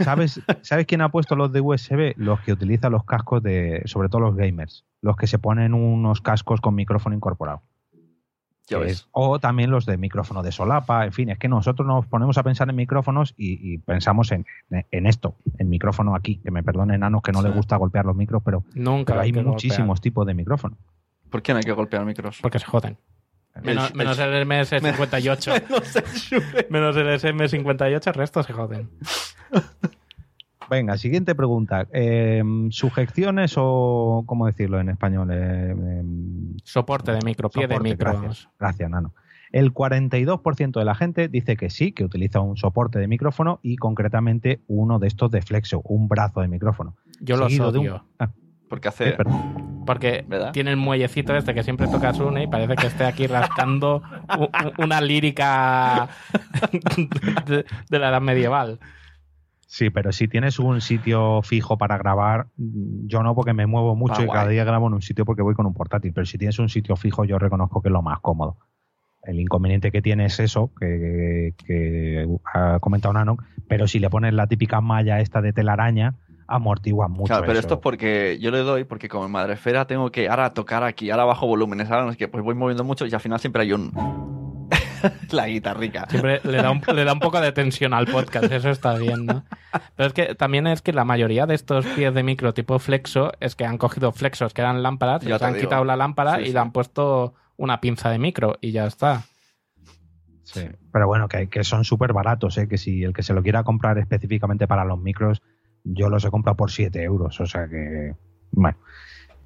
¿Sabes, ¿Sabes quién ha puesto los de USB? Los que utilizan los cascos de, sobre todo los gamers, los que se ponen unos cascos con micrófono incorporado. Ya ves. es- o también los de micrófono de solapa, en fin, es que nosotros nos ponemos a pensar en micrófonos y, y pensamos en, en esto, en micrófono aquí, que me perdonen enanos que no Sí. les gusta golpear los micros, pero, Nunca pero hay muchísimos tipos de micrófono. ¿Por qué no hay que golpear micros? Porque se joden. Menos, El- (laughs) menos el MS58. menos el SM58, el resto se joden. Venga, siguiente pregunta. Eh, ¿Sujeciones o cómo decirlo en español? Eh, em, Soporte de micro, pie de Soporte, micro. Gracias, gracias, Nano. El 42% de la gente dice que sí, que utiliza un soporte de micrófono y concretamente uno de estos de flexo, un brazo de micrófono. Yo Seguido de un- odio. Ah, Porque hace... eh. Porque ¿Verdad? tiene el muellecito este que siempre toca Sune y parece que esté aquí rascando una lírica (laughs) de, de la edad medieval. Sí, pero si tienes un sitio fijo para grabar, mm, yo no porque me muevo mucho Ah, y cada día grabo en un sitio porque voy con un portátil, pero si tienes un sitio fijo yo reconozco que es lo más cómodo. El inconveniente que tiene es eso, que, que ha comentado Nano, pero si le pones la típica malla esta de telaraña, amortigua mucho. Claro, pero eso. esto es porque yo le doy, porque como en Madresfera tengo que ahora tocar aquí, ahora bajo volúmenes, ahora no sé qué, pues voy moviendo mucho y al final siempre hay un... (laughs) la guitarrica. Siempre le da, un, le da un poco de tensión al podcast, eso está bien, ¿no? Pero es que también es que la mayoría de estos pies de micro tipo flexo es que han cogido flexos que eran lámparas, Ya les han digo. quitado la lámpara Sí, y sí. le han puesto una pinza de micro y ya está. Sí, pero bueno, que, que son súper baratos, ¿eh? que si el que se lo quiera comprar específicamente para los micros, yo los he comprado por 7 euros, o sea que, bueno.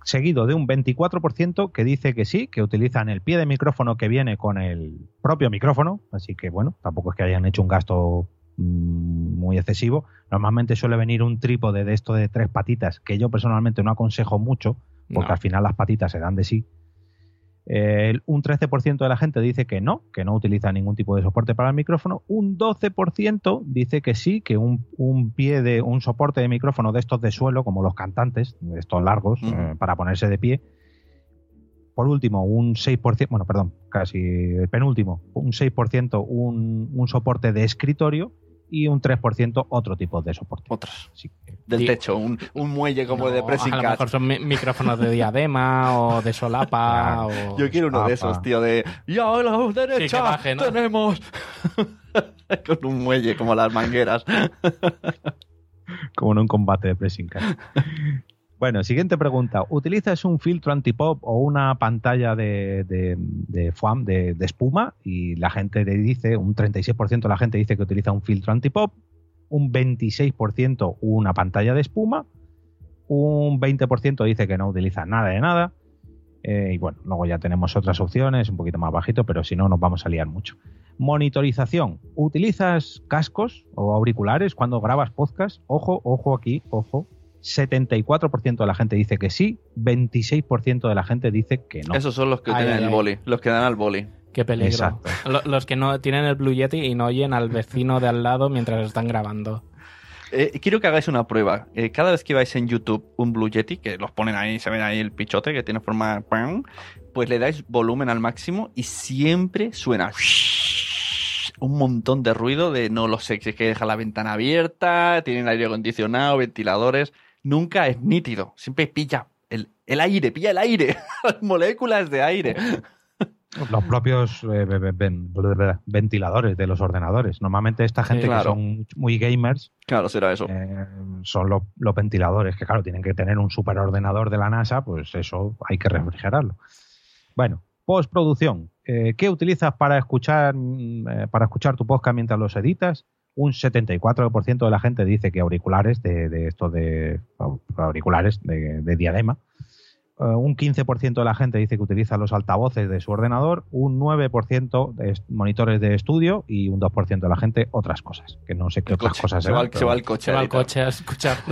Seguido de un 24% que dice que sí, que utilizan el pie de micrófono que viene con el propio micrófono, así que bueno, tampoco es que hayan hecho un gasto mm, muy excesivo. Normalmente suele venir un trípode de esto de tres patitas, que yo personalmente no aconsejo mucho, porque No. al final las patitas se dan de sí. Eh, un 13% de la gente dice que no, que no utiliza ningún tipo de soporte para el micrófono. Un 12% dice que sí, que un, un pie de un soporte de micrófono de estos de suelo, como los cantantes, de estos largos, eh, para ponerse de pie. Por último, un 6%, bueno, perdón, casi el penúltimo, un 6% un, un soporte de escritorio y un 3% otro tipo de soporte. Otros. Del techo, un, un muelle como de pressing a lo mejor son mi- micrófonos de diadema o de solapa. o... Yo quiero uno de esos, tío, de... Y a la derecha baje, ¿no? tenemos... (laughs) Con un muelle como las mangueras. como en un combate de pressing. (laughs) Bueno, siguiente pregunta. ¿Utilizas un filtro antipop o una pantalla de, de, de espuma? Y la gente dice, un 36% de la gente dice que utiliza un filtro antipop, un 26% una pantalla de espuma, un 20% dice que no utiliza nada de nada. Eh, y bueno, luego ya tenemos otras opciones, un poquito más bajito, pero si no nos vamos a liar mucho. Monitorización. ¿Utilizas cascos o auriculares cuando grabas podcast? Ojo, ojo aquí, ojo. 74% de la gente dice que sí, 26% de la gente dice que no. Esos son los que Ay, tienen ay, el ay. boli, los que dan al boli. Qué peligro. Los que no tienen el Blue Yeti y no oyen al vecino de al lado mientras están grabando. Eh, quiero que hagáis una prueba. Eh, cada vez que vais en YouTube un Blue Yeti, que los ponen ahí, se ven ahí el pichote que tiene forma... ¡pam! Pues le dais volumen al máximo y siempre suena un montón de ruido de no lo sé, si es que deja la ventana abierta, tienen aire acondicionado, ventiladores. Nunca es nítido. Siempre pilla el, el aire, pilla el aire. (laughs) Las moléculas de aire. Los propios eh, ven- ventiladores de los ordenadores. Normalmente esta gente claro. que son muy gamers Claro, será eso. eh, son los, los ventiladores, que claro, tienen que tener un superordenador de la NASA, pues eso hay que refrigerarlo. Bueno, postproducción. Eh, ¿Qué utilizas para escuchar, mm, para escuchar tu podcast mientras los editas? Un 74% de la gente dice que auriculares de, de esto de auriculares de, de diadema. Eh, un 15% de la gente dice que utiliza los altavoces de su ordenador, un 9% de monitores de estudio y un 2% de la gente otras cosas, que no sé qué El otras coche, cosas se, va, serán, al- se pero va al coche. Se va a al coche a escuchar. (laughs)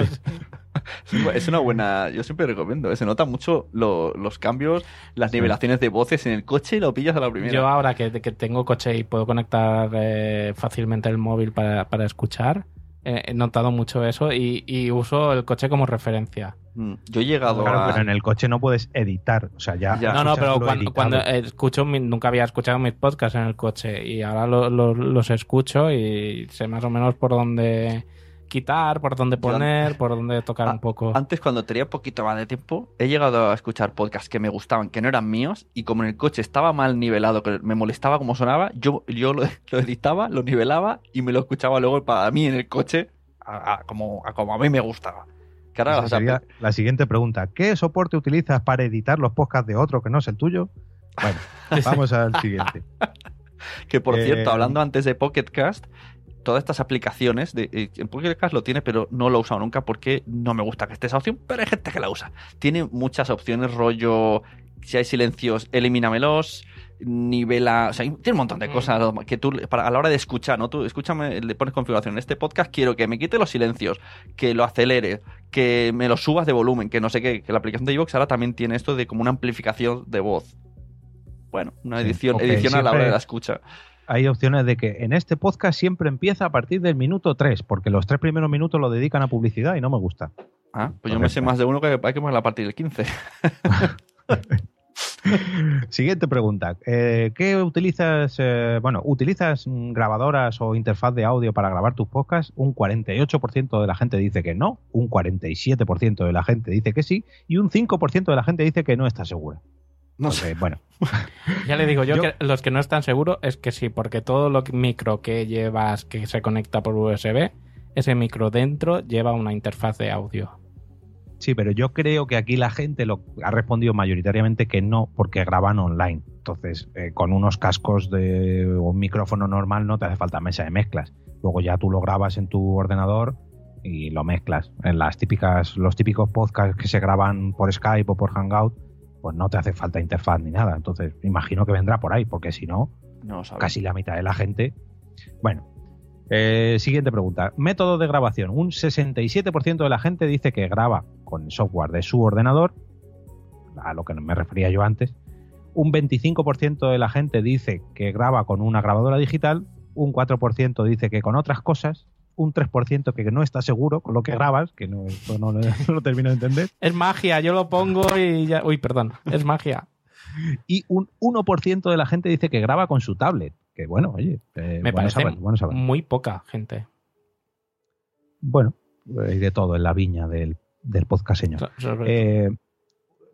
Es una buena. Yo siempre recomiendo. ¿eh? Se nota mucho lo- los cambios, las nivelaciones de voces en el coche y lo pillas a la primera. Yo ahora que, que tengo coche y puedo conectar eh, fácilmente el móvil para, para escuchar, eh, he notado mucho eso y, y uso el coche como referencia. Mm, Yo he llegado Claro, a... pero en el coche no puedes editar. O sea, ya. No, no, escuchas pero cuando, escucho, nunca había escuchado mis podcasts en el coche y ahora lo- lo- los escucho y sé más o menos por dónde quitar, por dónde poner, por dónde tocar un poco. Antes, cuando tenía poquito más de tiempo, he llegado a escuchar podcasts que me gustaban, que no eran míos, y como en el coche estaba mal nivelado, que me molestaba cómo sonaba, yo, yo lo, (laughs) lo editaba, lo nivelaba y me lo escuchaba luego para mí en el coche, a, a como, a como a mí me gustaba. O sea, sería la siguiente pregunta. ¿Qué soporte utilizas para editar los podcasts de otro que no es el tuyo? Bueno, (laughs) vamos al siguiente. Que por Eh, cierto, hablando antes de Pocket Cast, todas estas aplicaciones, de, eh, en Pocket Cast lo tiene, pero no lo he usado nunca porque no me gusta que esté esa opción, pero hay gente que la usa. Tiene muchas opciones, rollo, si hay silencios, elimínamelos, nivela, o sea, tiene un montón de cosas que tú, para, a la hora de escuchar, ¿no? Tú escúchame, le pones configuración. En este podcast quiero que me quite los silencios, que lo acelere, que me lo subas de volumen, que no sé qué, que la aplicación de iVoox ahora también tiene esto de como una amplificación de voz. Bueno, una Sí, edición, ok, edición a la hora de la escucha. Hay opciones de que en este podcast siempre empieza a partir del minuto 3, porque los tres primeros minutos lo dedican a publicidad y no me gusta. Ah, pues yo me sé más de uno que hay que poner a partir del 15. (laughs) Siguiente pregunta. Eh, ¿Qué utilizas? eh, bueno, ¿utilizas grabadoras o interfaz de audio para grabar tus podcasts? Un 48% de la gente dice que no, un 47% de la gente dice que sí y un 5% de la gente dice que no está segura. No sé. Bueno, (laughs) Ya le digo yo, Yo- que los que no están seguros es que sí, porque todo lo que- micro que llevas que se conecta por USB, ese micro dentro lleva una interfaz de audio. Sí, pero yo creo que aquí la gente lo ha respondido mayoritariamente que no, porque graban online. Entonces, eh, con unos cascos de o un micrófono normal no te hace falta mesa de mezclas. Luego ya tú lo grabas en tu ordenador y lo mezclas. En las típicas, los típicos podcasts que se graban por Skype o por Hangout, pues no te hace falta interfaz ni nada. Entonces, imagino que vendrá por ahí, porque si no, casi la mitad de la gente. Bueno, eh, siguiente pregunta. Método de grabación. Un 67% de la gente dice que graba con software de su ordenador, a lo que me refería yo antes. Un 25% de la gente dice que graba con una grabadora digital. Un 4% dice que con otras cosas. Un 3% que no está seguro con lo que grabas, que (laughs) no, lo termino de entender. Es magia, yo lo pongo y ya... Uy, perdón, es magia. Y un 1% de la gente dice que graba con su tablet. Que bueno, oye, eh, Me bueno parece saberlo, bueno saberlo. muy poca gente. Bueno, hay de todo en la viña del, del podcast, señor. Eh,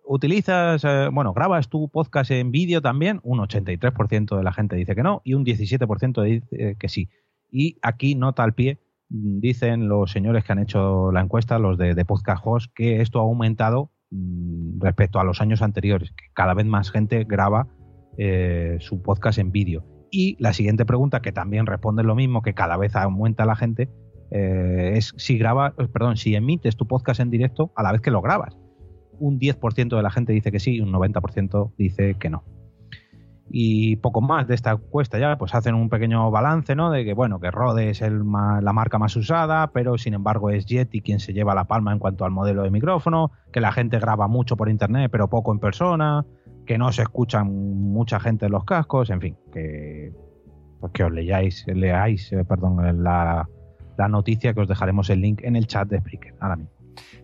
¿Utilizas, eh, bueno, grabas tu podcast en vídeo también? Un 83% de la gente dice que no y un 17% dice que sí. Y aquí, nota al pie, dicen los señores que han hecho la encuesta, los de, de Podcast Host, que esto ha aumentado mm, respecto a los años anteriores, que cada vez más gente graba eh, su podcast en vídeo. Y la siguiente pregunta, que también responde lo mismo, que cada vez aumenta la gente, eh, es si graba, eh, perdón, si emites tu podcast en directo a la vez que lo grabas. Un 10% de la gente dice que sí y un 90% dice que no. Y poco más de esta encuesta ya, pues hacen un pequeño balance, ¿no? De que, bueno, que Rode es el ma- la marca más usada, pero sin embargo es Yeti quien se lleva la palma en cuanto al modelo de micrófono, que la gente graba mucho por internet, pero poco en persona, que no se escuchan mucha gente en los cascos, en fin, que, pues que os leáis, leáis eh, perdón, la, la noticia que os dejaremos el link en el chat de Spreaker. Ahora mismo.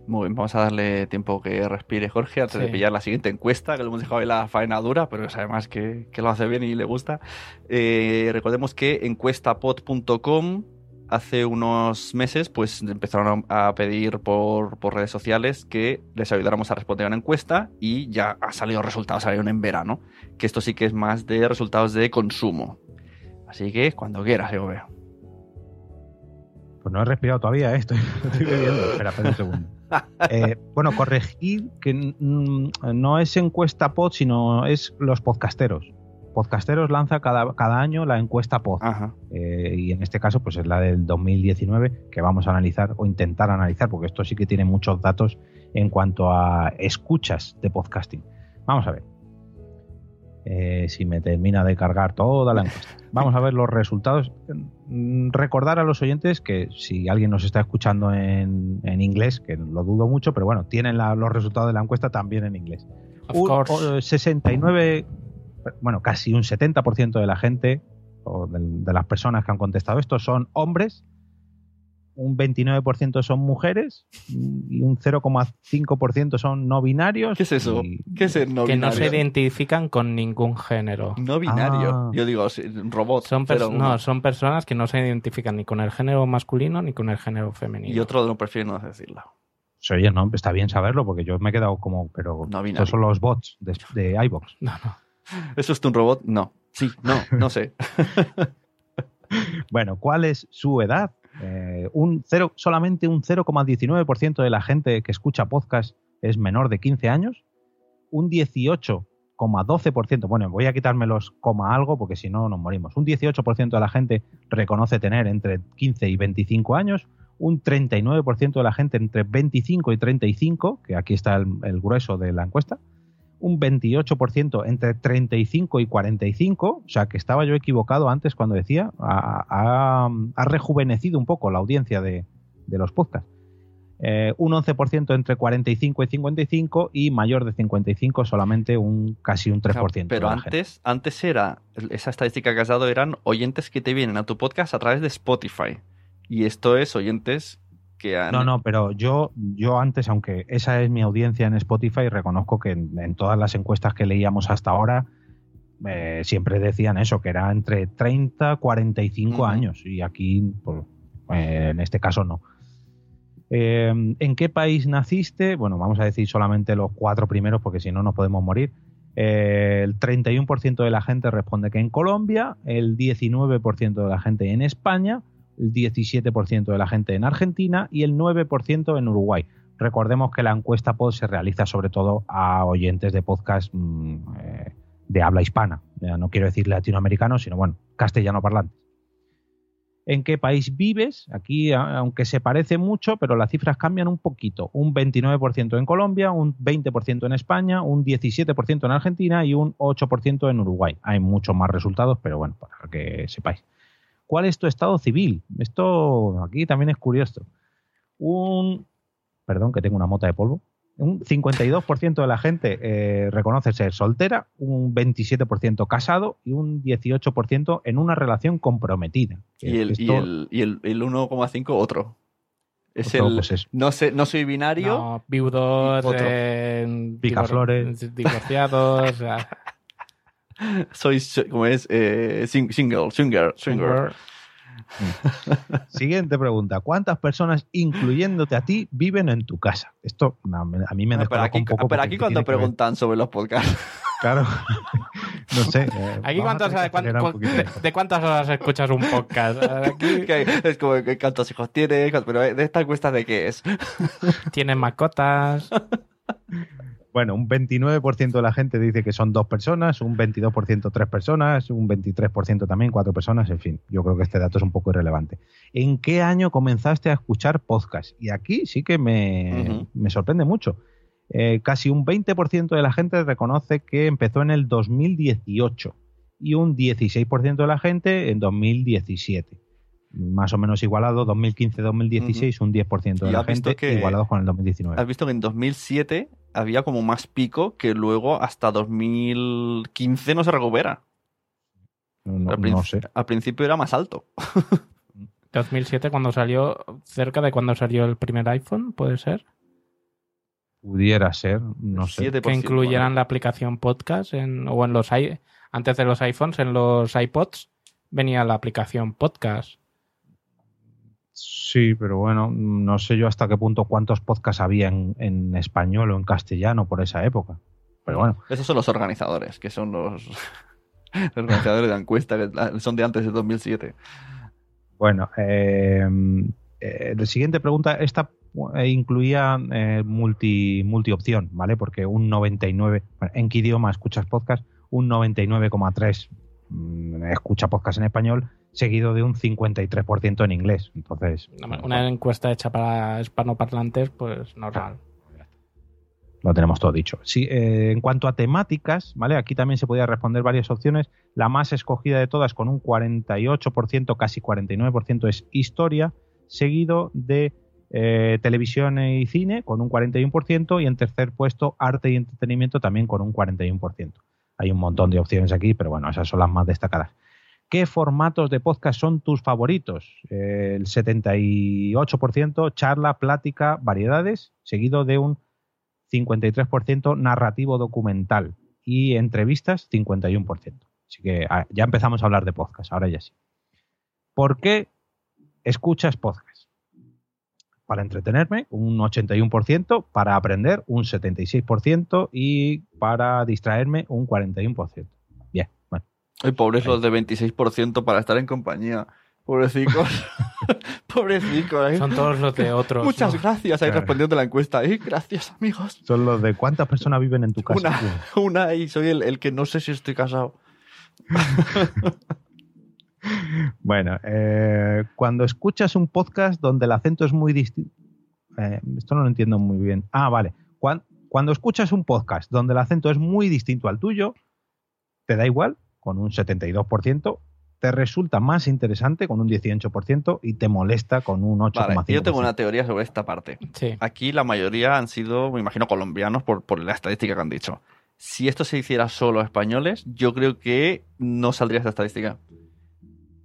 Muy bien, vamos a darle tiempo que respire Jorge antes de pillar la siguiente encuesta, que le hemos dejado ahí la faena dura, pero es además que, que lo hace bien y le gusta. Eh, recordemos que encuestapod.com hace unos meses pues empezaron a pedir por, redes sociales que les ayudáramos a responder a una encuesta y ya ha salido resultados, salieron en verano, que esto sí que es más de resultados de consumo. Así que cuando quieras, yo veo. Pues no he respirado todavía, ¿eh? estoy, (laughs) estoy bebiendo. Espera, espera un segundo. Eh, bueno, corregir que no es encuesta pod, sino es los podcasteros. Podcasteros lanza cada, cada año la encuesta pod. Eh, y en este caso, pues es la del 2019 que vamos a analizar o intentar analizar, porque esto sí que tiene muchos datos en cuanto a escuchas de podcasting. Vamos a ver. Eh, si me termina de cargar toda la encuesta. (laughs) Vamos a ver los resultados. Recordar a los oyentes que si alguien nos está escuchando en, en inglés, que lo dudo mucho, pero bueno, tienen la- los resultados de la encuesta también en inglés. Un course. o- 69, bueno, casi un 70% de la gente o de, de las personas que han contestado esto son hombres un 29% son mujeres y un 0,5% son no binarios. ¿Qué es eso? ¿Qué es el no que no se identifican con ningún género. No binario. Ah. Yo digo, sí, robot. Son, no, son personas que no se identifican ni con el género masculino ni con el género femenino. Y otro no prefiero no decirlo. Oye, no, está bien saberlo porque yo me he quedado como, pero No binario. estos son los bots de, de iVox. No, no. ¿Eso es un robot? No. Sí, no, no sé. (laughs) Bueno, ¿cuál es su edad? Eh, un cero, solamente un 0,19% de la gente que escucha podcast es menor de 15 años. Un 18,12%, bueno, voy a quitarme los coma algo porque si no nos morimos. Un 18% de la gente reconoce tener entre 15 y 25 años. Un 39% de la gente entre 25 y 35, que aquí está el, el grueso de la encuesta. Un 28% entre 35 y 45, o sea que estaba yo equivocado antes cuando decía, ha, ha- ha rejuvenecido un poco la audiencia de, de los podcasts. Eh, un 11% entre 45 y 55 y mayor de 55 solamente un casi un 3%. Pero antes, antes era, esa estadística que has dado eran oyentes que te vienen a tu podcast a través de Spotify. Y esto es oyentes que han... No, no, pero yo, yo antes, aunque esa es mi audiencia en Spotify, reconozco que en, en todas las encuestas que leíamos hasta ahora eh, siempre decían eso, que era entre 30 45 Ujú. años. Y aquí, pues, eh, en este caso, no. Eh, ¿En qué país naciste? Bueno, vamos a decir solamente los cuatro primeros porque si no nos podemos morir. Eh, el 31% de la gente responde que en Colombia, el 19% de la gente en España, el 17% de la gente en Argentina y el 9% en Uruguay. Recordemos que la encuesta pod se realiza sobre todo a oyentes de podcast mm, eh, de habla hispana. No quiero decir latinoamericanos, sino bueno, castellano parlantes. ¿En qué país vives? Aquí, aunque se parece mucho, pero las cifras cambian un poquito. Un 29% en Colombia, un 20% en España, un 17% en Argentina y un 8% en Uruguay. Hay muchos más resultados, pero bueno, para que sepáis. ¿Cuál es tu estado civil? Esto aquí también es curioso. Un, perdón, que tengo una mota de polvo. Un 52% de la gente eh, reconoce ser soltera, un 27% casado y un 18% en una relación comprometida. Y el, y el, y el, el 1,5 otro. Es Otro, el... pues es- no, sé, no soy binario. No, viudos, eh, Picaflores. divor- divorciados, (laughs) Soy, como es, eh, sing- single. (laughs) Siguiente pregunta. ¿Cuántas personas, incluyéndote a ti, viven en tu casa? Esto no, a mí me Ah, pero aquí, un poco. pero aquí ¿qué cuando ver? preguntan sobre los podcasts. Claro. (laughs) no sé. eh, Aquí de, cuántas horas escuchas un podcast? Aquí (laughs) Que es como que cuántos hijos tienes, pero de esta encuesta de qué es. tienes mascotas. Bueno, un 29% de la gente dice que son dos personas, un 22% tres personas, un 23% también cuatro personas, en fin, yo creo que este dato es un poco irrelevante. ¿En qué año comenzaste a escuchar podcast? Y aquí sí que me, me sorprende mucho. Eh, casi un 20% de la gente reconoce que empezó en el 2018 y un 16% de la gente en 2017. Más o menos igualado, 2015-2016, un 10% de la visto gente que- igualado con el 2019. Has visto que en 2007 había como más pico que luego hasta 2015 no se recupera. No, al, no sé. al principio era más alto. (laughs) 2007 cuando salió, cerca de cuando salió el primer iPhone, puede ser. Pudiera ser, no sé. 7%, Que incluyeran bueno. la aplicación podcast en, o en los antes de los iPhones, en los iPods venía la aplicación podcast. Sí, pero bueno, no sé yo hasta qué punto cuántos podcasts había en, en español o en castellano por esa época. Pero bueno, Esos son los organizadores, que son los, (laughs) los organizadores de la encuesta, que son de antes de 2007. bueno. Eh, eh, la siguiente pregunta, esta eh, incluía eh, multi, multi-opción, ¿vale? Porque un 99, bueno, ¿en qué idioma escuchas podcast? Un 99,3 mm, escucha podcast en español, seguido de un 53% en inglés. Entonces, Una encuesta hecha para hispanoparlantes, pues normal. lo tenemos todo dicho. Sí, eh, en cuanto a temáticas, ¿vale? Aquí también se podía responder varias opciones. La más escogida de todas, con un 48%, casi 49%, es historia, seguido de eh, televisión y cine, con un 41%, y en tercer puesto, arte y entretenimiento, también con un 41%. Hay un montón de opciones aquí, pero bueno, esas son las más destacadas. ¿Qué formatos de podcast son tus favoritos? El 78% charla, plática, variedades, seguido de un 53% narrativo documental y entrevistas 51%. Así que ah, ya empezamos a hablar de podcast, ahora ya sí. ¿Por qué escuchas podcast? Para entretenerme, un 81%, para aprender, un 76% y para distraerme, un 41%. Ay, pobres los de 26% para estar en compañía. Pobrecicos. (laughs) (laughs) Pobrecicos. ¿eh? Son todos los de otros. Muchas ¿no? gracias ahí Claro. respondiendo la encuesta. ¿eh? Gracias, amigos. Son los de cuántas personas viven en tu casa. Una, (laughs) una y soy el, el que no sé si estoy casado. Bueno, eh, cuando escuchas un podcast donde el acento es muy distinto. esto no lo entiendo muy bien. Ah, vale. Cuan- cuando escuchas un podcast donde el acento es muy distinto al tuyo, te da igual, con un 72%, te resulta más interesante con un 18% y te molesta con un 8,5%. Vale, yo tengo una teoría sobre esta parte. Sí. Aquí la mayoría han sido, me imagino, colombianos por, por la estadística que han dicho. Si esto se hiciera solo a españoles, yo creo que no saldría esta estadística.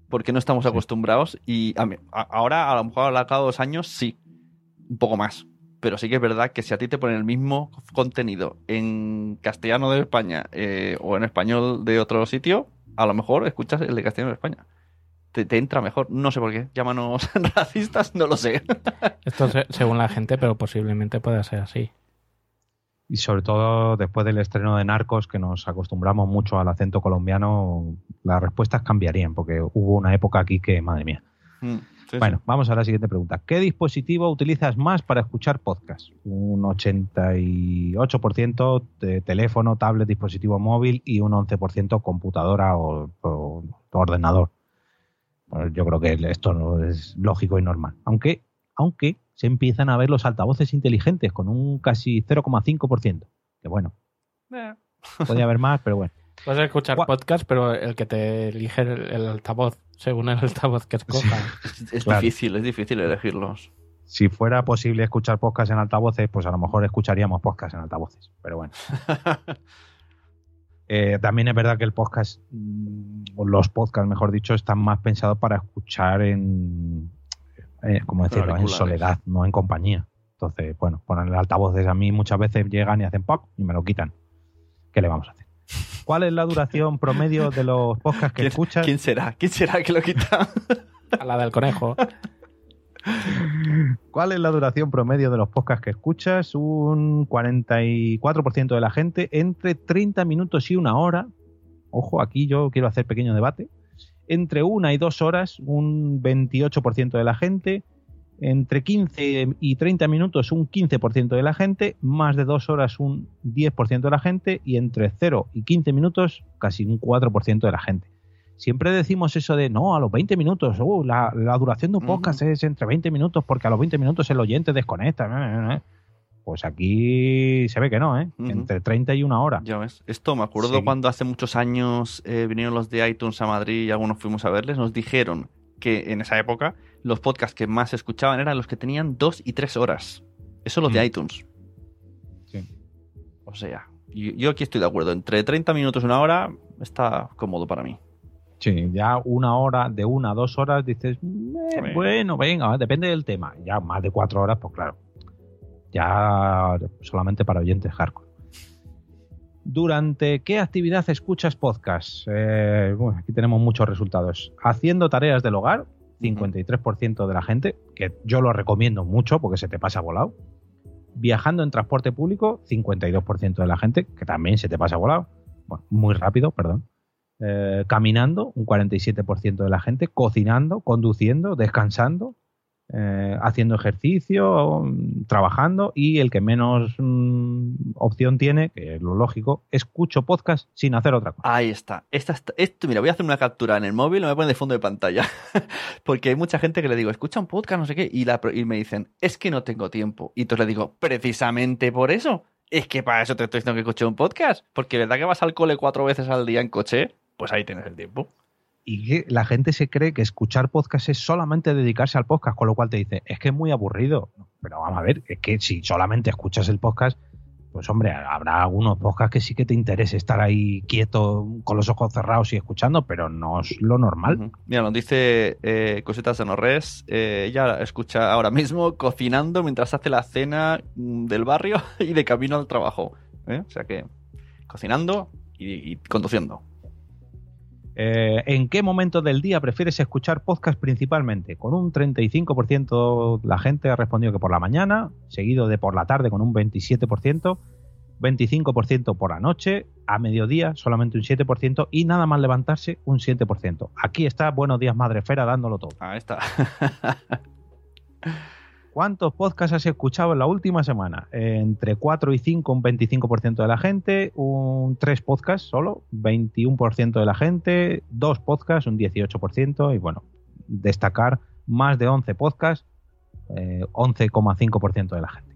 Porque no estamos acostumbrados y a mí- a- ahora, a lo mejor al cabo de dos años, sí, un poco más. Pero sí que es verdad que si a ti te ponen el mismo contenido en castellano de España eh, o en español de otro sitio, a lo mejor escuchas el de castellano de España. Te, te entra mejor. No sé por qué. Llámanos (laughs) racistas, no lo sé. Esto se- según la gente, pero posiblemente pueda ser así. Y sobre todo después del estreno de Narcos, que nos acostumbramos mucho al acento colombiano, las respuestas cambiarían, porque hubo una época aquí que, madre mía. Mm, sí, bueno, sí. vamos a la siguiente pregunta. ¿Qué dispositivo utilizas más para escuchar podcast? Un 88% de teléfono, tablet, dispositivo móvil y un 11% computadora o, o ordenador. Bueno, yo creo que esto no es lógico y normal. Aunque, aunque se empiezan a ver los altavoces inteligentes con un casi 0,5%. Que bueno, Eh, podría haber más, pero bueno. (laughs) Puedes escuchar podcast, pero el que te elige el, el altavoz, según el altavoz que escojas. es es Claro. difícil, es difícil elegirlos. Si fuera posible escuchar podcast en altavoces, pues a lo mejor escucharíamos podcast en altavoces. Pero bueno. (laughs) Eh, también es verdad que el podcast, mm, o los podcasts, mejor dicho, están más pensados para escuchar en, eh, ¿cómo decirlo? En soledad, no en compañía. Entonces, bueno, poner altavoces a mí muchas veces llegan y hacen pop y me lo quitan. ¿Qué le vamos a hacer? ¿Cuál es la duración promedio de los podcasts que ¿Quién, escuchas? quién será? ¿Quién será que lo quita? A la del conejo. ¿Cuál es la duración promedio de los podcasts que escuchas? Un 44% de la gente entre 30 minutos y una hora. Ojo, aquí yo quiero hacer pequeño debate. Entre una y dos horas, un 28% de la gente. Entre 15 y 30 minutos, un 15% de la gente. Más de dos horas, un 10% de la gente. Y entre 0 y 15 minutos, casi un 4% de la gente. Siempre decimos eso de, no, a los 20 minutos, uh, la, la duración de un podcast es entre 20 minutos porque a los 20 minutos el oyente desconecta. Pues aquí se ve que no, ¿eh? Entre 30 y una hora. Ya ves. Esto me acuerdo Sí. cuando hace muchos años eh, vinieron los de iTunes a Madrid y algunos fuimos a verles. Nos dijeron que en esa época los podcasts que más escuchaban eran los que tenían dos y tres horas. Eso los de Mm. iTunes. Sí. O sea, yo, yo aquí estoy de acuerdo. Entre 30 minutos y una hora está cómodo para mí. Sí, ya una hora, de una a dos horas, dices, "Eh, bueno, venga, depende del tema. Ya más de cuatro horas, pues claro. Ya solamente para oyentes hardcore. ¿Durante qué actividad escuchas podcast? Eh, bueno, aquí tenemos muchos resultados. Haciendo tareas del hogar, 53% de la gente, que yo lo recomiendo mucho porque se te pasa volado. Viajando en transporte público, 52% de la gente, que también se te pasa volado. Bueno, muy rápido, perdón. Eh, caminando, un 47% de la gente, cocinando, conduciendo, descansando, eh, haciendo ejercicio, trabajando y el que menos mm, opción tiene, que es lo lógico, escucho podcast sin hacer otra cosa. Ahí está. Esta, esto, mira, voy a hacer una captura en el móvil, lo voy a poner de fondo de pantalla. (laughs) Porque hay mucha gente que le digo, escucha un podcast, no sé qué, y, la, y me dicen, es que no tengo tiempo. Y entonces le digo, precisamente por eso. Es que para eso te estoy diciendo que escuche un podcast. Porque verdad que vas al cole cuatro veces al día en coche, pues ahí tienes el tiempo. Y que la gente se cree que escuchar podcast es solamente dedicarse al podcast, con lo cual te dice, es que es muy aburrido. Pero vamos a ver, es que si solamente escuchas el podcast, pues hombre, habrá algunos podcasts que sí que te interese estar ahí quieto, con los ojos cerrados y escuchando, pero no es lo normal. Mira, nos dice eh, Cositas de Norres. eh, ella escucha ahora mismo cocinando mientras hace la cena mm, del barrio (laughs) y de camino al trabajo. ¿eh? O sea que cocinando y conduciendo. Eh, ¿En qué momento del día prefieres escuchar podcast principalmente? Con un 35% la gente ha respondido que por la mañana, seguido de por la tarde con un 27%, 25% por la noche, a mediodía solamente un 7% y nada más levantarse un 7%. Aquí está Buenos Días Madrefera dándolo todo. Ahí está. (laughs) ¿Cuántos podcasts has escuchado en la última semana? Eh, entre 4 y 5, un 25% de la gente, un 3 podcasts solo, 21% de la gente, 2 podcasts, un 18%, y bueno, destacar más de 11 podcasts, eh, 11,5% de la gente.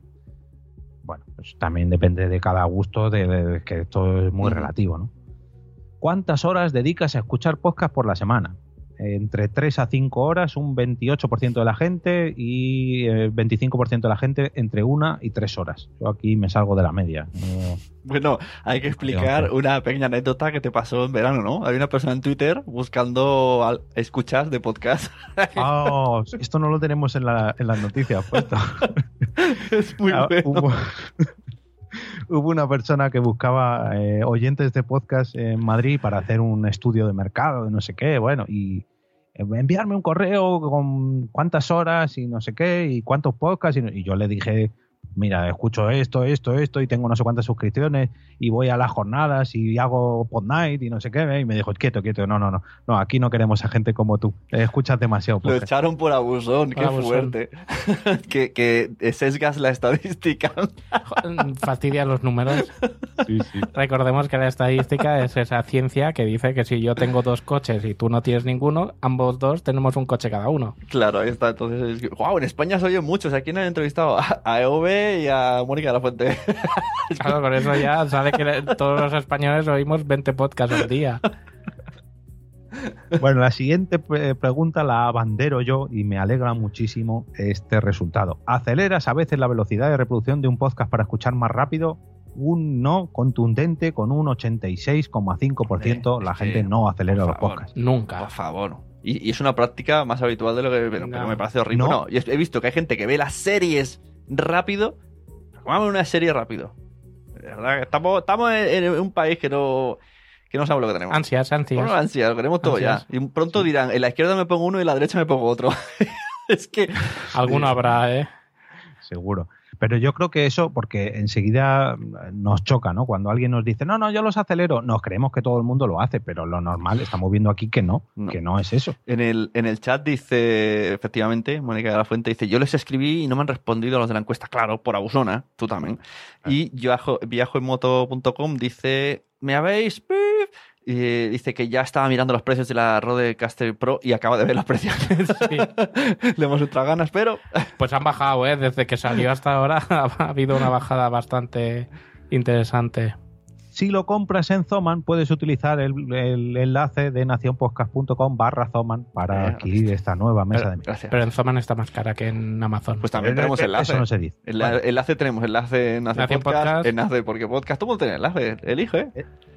Bueno, pues también depende de cada gusto, de, de- que esto es muy relativo, ¿no? ¿Cuántas horas dedicas a escuchar podcast por la semana? Entre 3 a 5 horas, un 28% de la gente y el 25% de la gente entre 1 y 3 horas. Yo aquí me salgo de la media. No- Bueno, hay que explicar una pequeñña anécdota que te pasó en verano, ¿no? Hay una persona en Twitter buscando al- escuchas de podcast. (laughs) Ah, esto no lo tenemos en, la- en las noticias puesto. (laughs) es muy Ah, bueno. hubo, hubo una persona que buscaba eh, oyentes de podcast en Madrid para hacer un estudio de mercado, de no sé qué, bueno, y eh, enviarme un correo con cuántas horas y no sé qué, y cuántos podcasts, y, y yo le dije, mira, escucho esto, esto, esto, y tengo no sé cuántas suscripciones, y voy a las jornadas, y hago pod night, y no sé qué, y me dijo, quieto, quieto, no, no, no, no, aquí no queremos a gente como tú, eh, escuchas demasiado Lo echaron por abusón, qué Por abusón. fuerte. (laughs) que, que sesgas la estadística. Fastidia los números. Recordemos que la estadística es esa ciencia que dice que si yo tengo dos coches y tú no tienes ninguno, ambos dos tenemos un coche cada uno. Claro, ahí está. Entonces, es que, wow, en España se oyen muchos. Aquí han entrevistado a, a EOB y a Mónica de la Fuente. (laughs) Claro, con eso ya sabe que todos los españoles oímos 20 podcasts al día. Bueno, la siguiente pre- pregunta la abandero yo y me alegra muchísimo este resultado. ¿Aceleras a veces la velocidad de reproducción de un podcast para escuchar más rápido? Un no contundente con un 86,5%. La gente no acelera los podcasts. Nunca. Por favor. Y, y es una práctica más habitual de lo que pero, pero me parece horrible. No. No, y he visto que hay gente que ve las series rápido. ¿Cómo ver una serie rápido? De verdad, que estamos, estamos en, en un país que no, que no sabe lo que tenemos. Ansias, ansias. Bueno, ansias, lo queremos todo Ansias. ya. Y pronto dirán, en la izquierda me pongo uno y en la derecha me pongo otro. (laughs) es que Alguno habrá, ¿eh? Seguro. Pero yo creo que eso, porque enseguida nos choca, ¿no? Cuando alguien nos dice, no, no, yo los acelero, nos creemos que todo el mundo lo hace, pero lo normal, estamos viendo aquí que no, No. que no es eso. En el, en el chat dice, efectivamente, Mónica de la Fuente dice, yo les escribí y no me han respondido a los de la encuesta. Claro, por abusona, tú también. Y viajo, viajoenmoto.com dice, ¿me habéis? Pip?". Y dice que ya estaba mirando los precios de la Rodecaster Pro y acaba de ver los precios. (laughs) Le hemos ultra ganas, pero Pues han bajado, ¿eh? Desde que salió hasta ahora (laughs) ha habido una bajada bastante interesante. Si lo compras en Zoman, puedes utilizar el, el enlace de nacionpodcast.com barra Zoman para Eh, adquirir esta nueva mesa de gracias. Pero en Zoman está más cara que en Amazon. Pues también Eh, tenemos eh, enlace. eso no se dice. El, enlace tenemos enlace en Nace Nace Podcast, Podcast. en Nace porque Podcast. Tú puedes tener enlace, elige.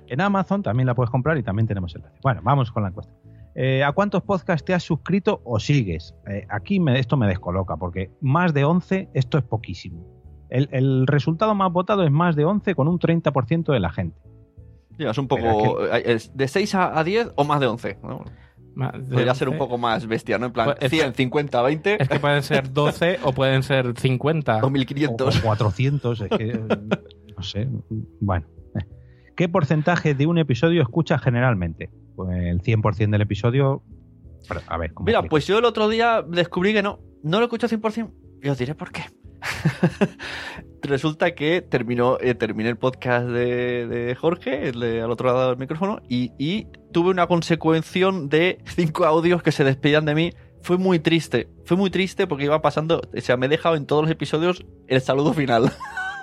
En Amazon también la puedes comprar y también tenemos enlace. Bueno, vamos con la encuesta. Eh, ¿A cuántos podcasts te has suscrito o sigues? Eh, aquí me- esto me descoloca porque más de 11, esto es poquísimo. El, el resultado más votado es más de 11 con un 30% de la gente. Ya, es un poco. es ¿De 6 a, a 10 o más de 11? ¿no? Podría ser un 11. poco más bestia, ¿no? En plan, Pues es 100, 50, 20 Es que pueden ser 12 o pueden ser 50. (laughs) o O, 1500. o 400, es que, (laughs) no sé. Bueno. ¿Qué porcentaje de un episodio escuchas generalmente? Pues el 100% del episodio... a ver, ¿cómo Mira, explico? pues yo el otro día descubrí que no. No lo escucho 100%. Y os diré por qué. (laughs) Resulta que terminó, eh, terminé el podcast de, de Jorge, el de al otro lado del micrófono, y, y tuve una consecuencia de cinco audios que se despedían de mí. Fue muy triste. Fue muy triste porque iba pasando. O sea, me he dejado en todos los episodios el saludo final.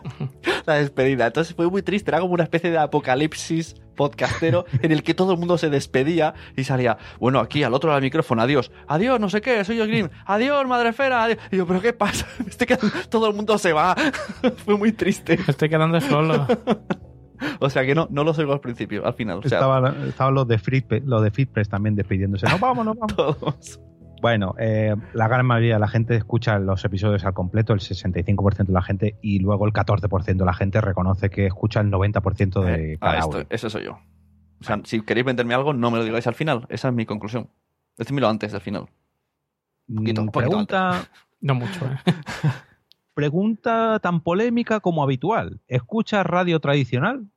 (laughs) la despedida. Entonces fue muy triste, era como una especie de apocalipsis podcastero en el que todo el mundo se despedía y salía, bueno, aquí al otro lado del micrófono, adiós, adiós, no sé qué, soy yo Green, adiós, madrefera, adiós. Y yo, pero ¿qué pasa? (laughs) Me estoy quedando- todo el mundo se va. (laughs) fue muy triste. Me estoy quedando solo. (laughs) O sea que no, no los oigo al principio, al final. O sea, Estaban estaban los de Fitpress, los de Fitpress también despidiéndose. No, vamos, no, vamos. todos. Bueno, eh, la gran mayoría de la gente escucha los episodios al completo, el 65% de la gente, y luego el 14% de la gente reconoce que escucha el 90% de Ah, cada esto, audio. ese soy yo. O sea, si queréis venderme algo, no me lo digáis al final. Esa es mi conclusión. Decídmelo antes del final. poquito, Mm, un poquito pregunta, (laughs) No mucho, ¿eh? (laughs) pregunta tan polémica como habitual. ¿Escucha radio tradicional?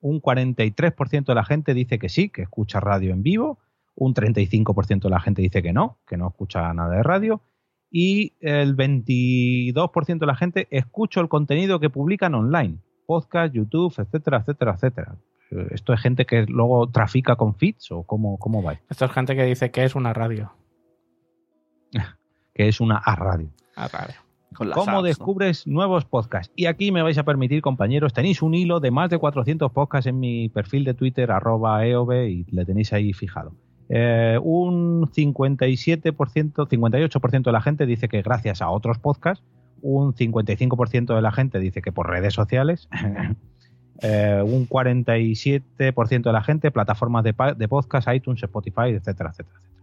Un 43% de la gente dice que sí, que escucha radio en vivo. Un 35% de la gente dice que no, que no escucha nada de radio. Y el 22% de la gente escucha el contenido que publican online. Podcast, YouTube, etcétera, etcétera, etcétera. ¿Esto es gente que luego trafica con feeds o cómo, cómo va? Esto es gente que dice que es una radio. (laughs) Que es una a radio. A radio. Con ¿Cómo apps, ¿no? descubres nuevos podcasts? Y aquí me vais a permitir, compañeros, tenéis un hilo de más de 400 podcasts en mi perfil de Twitter, arroba eob, y le tenéis ahí fijado. Eh, un 57%, 58% de la gente dice que gracias a otros podcasts, un 55% de la gente dice que por redes sociales, (laughs) eh, un 47% de la gente plataformas de, de podcast, iTunes, Spotify, etcétera, etcétera, etcétera.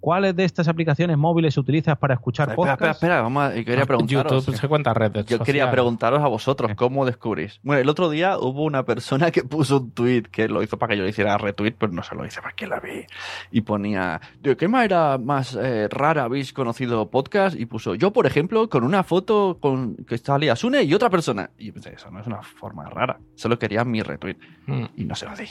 ¿Cuáles de estas aplicaciones móviles utilizas para escuchar Espera, espera, podcasts? espera, vamos a- quería preguntaros. YouTube se cuenta red Yo quería preguntaros a vosotros cómo descubrís. Bueno, el otro día hubo una persona que puso un tweet que lo hizo para que yo le hiciera retweet, pero no se lo hice para que la vi. Y ponía, ¿de qué manera más eh, rara habéis conocido podcast? Y puso, yo por ejemplo, con una foto con que salía Sune y otra persona. Y yo pensé, eso no es una forma rara. Solo quería mi retweet. Mm. Y no se lo di.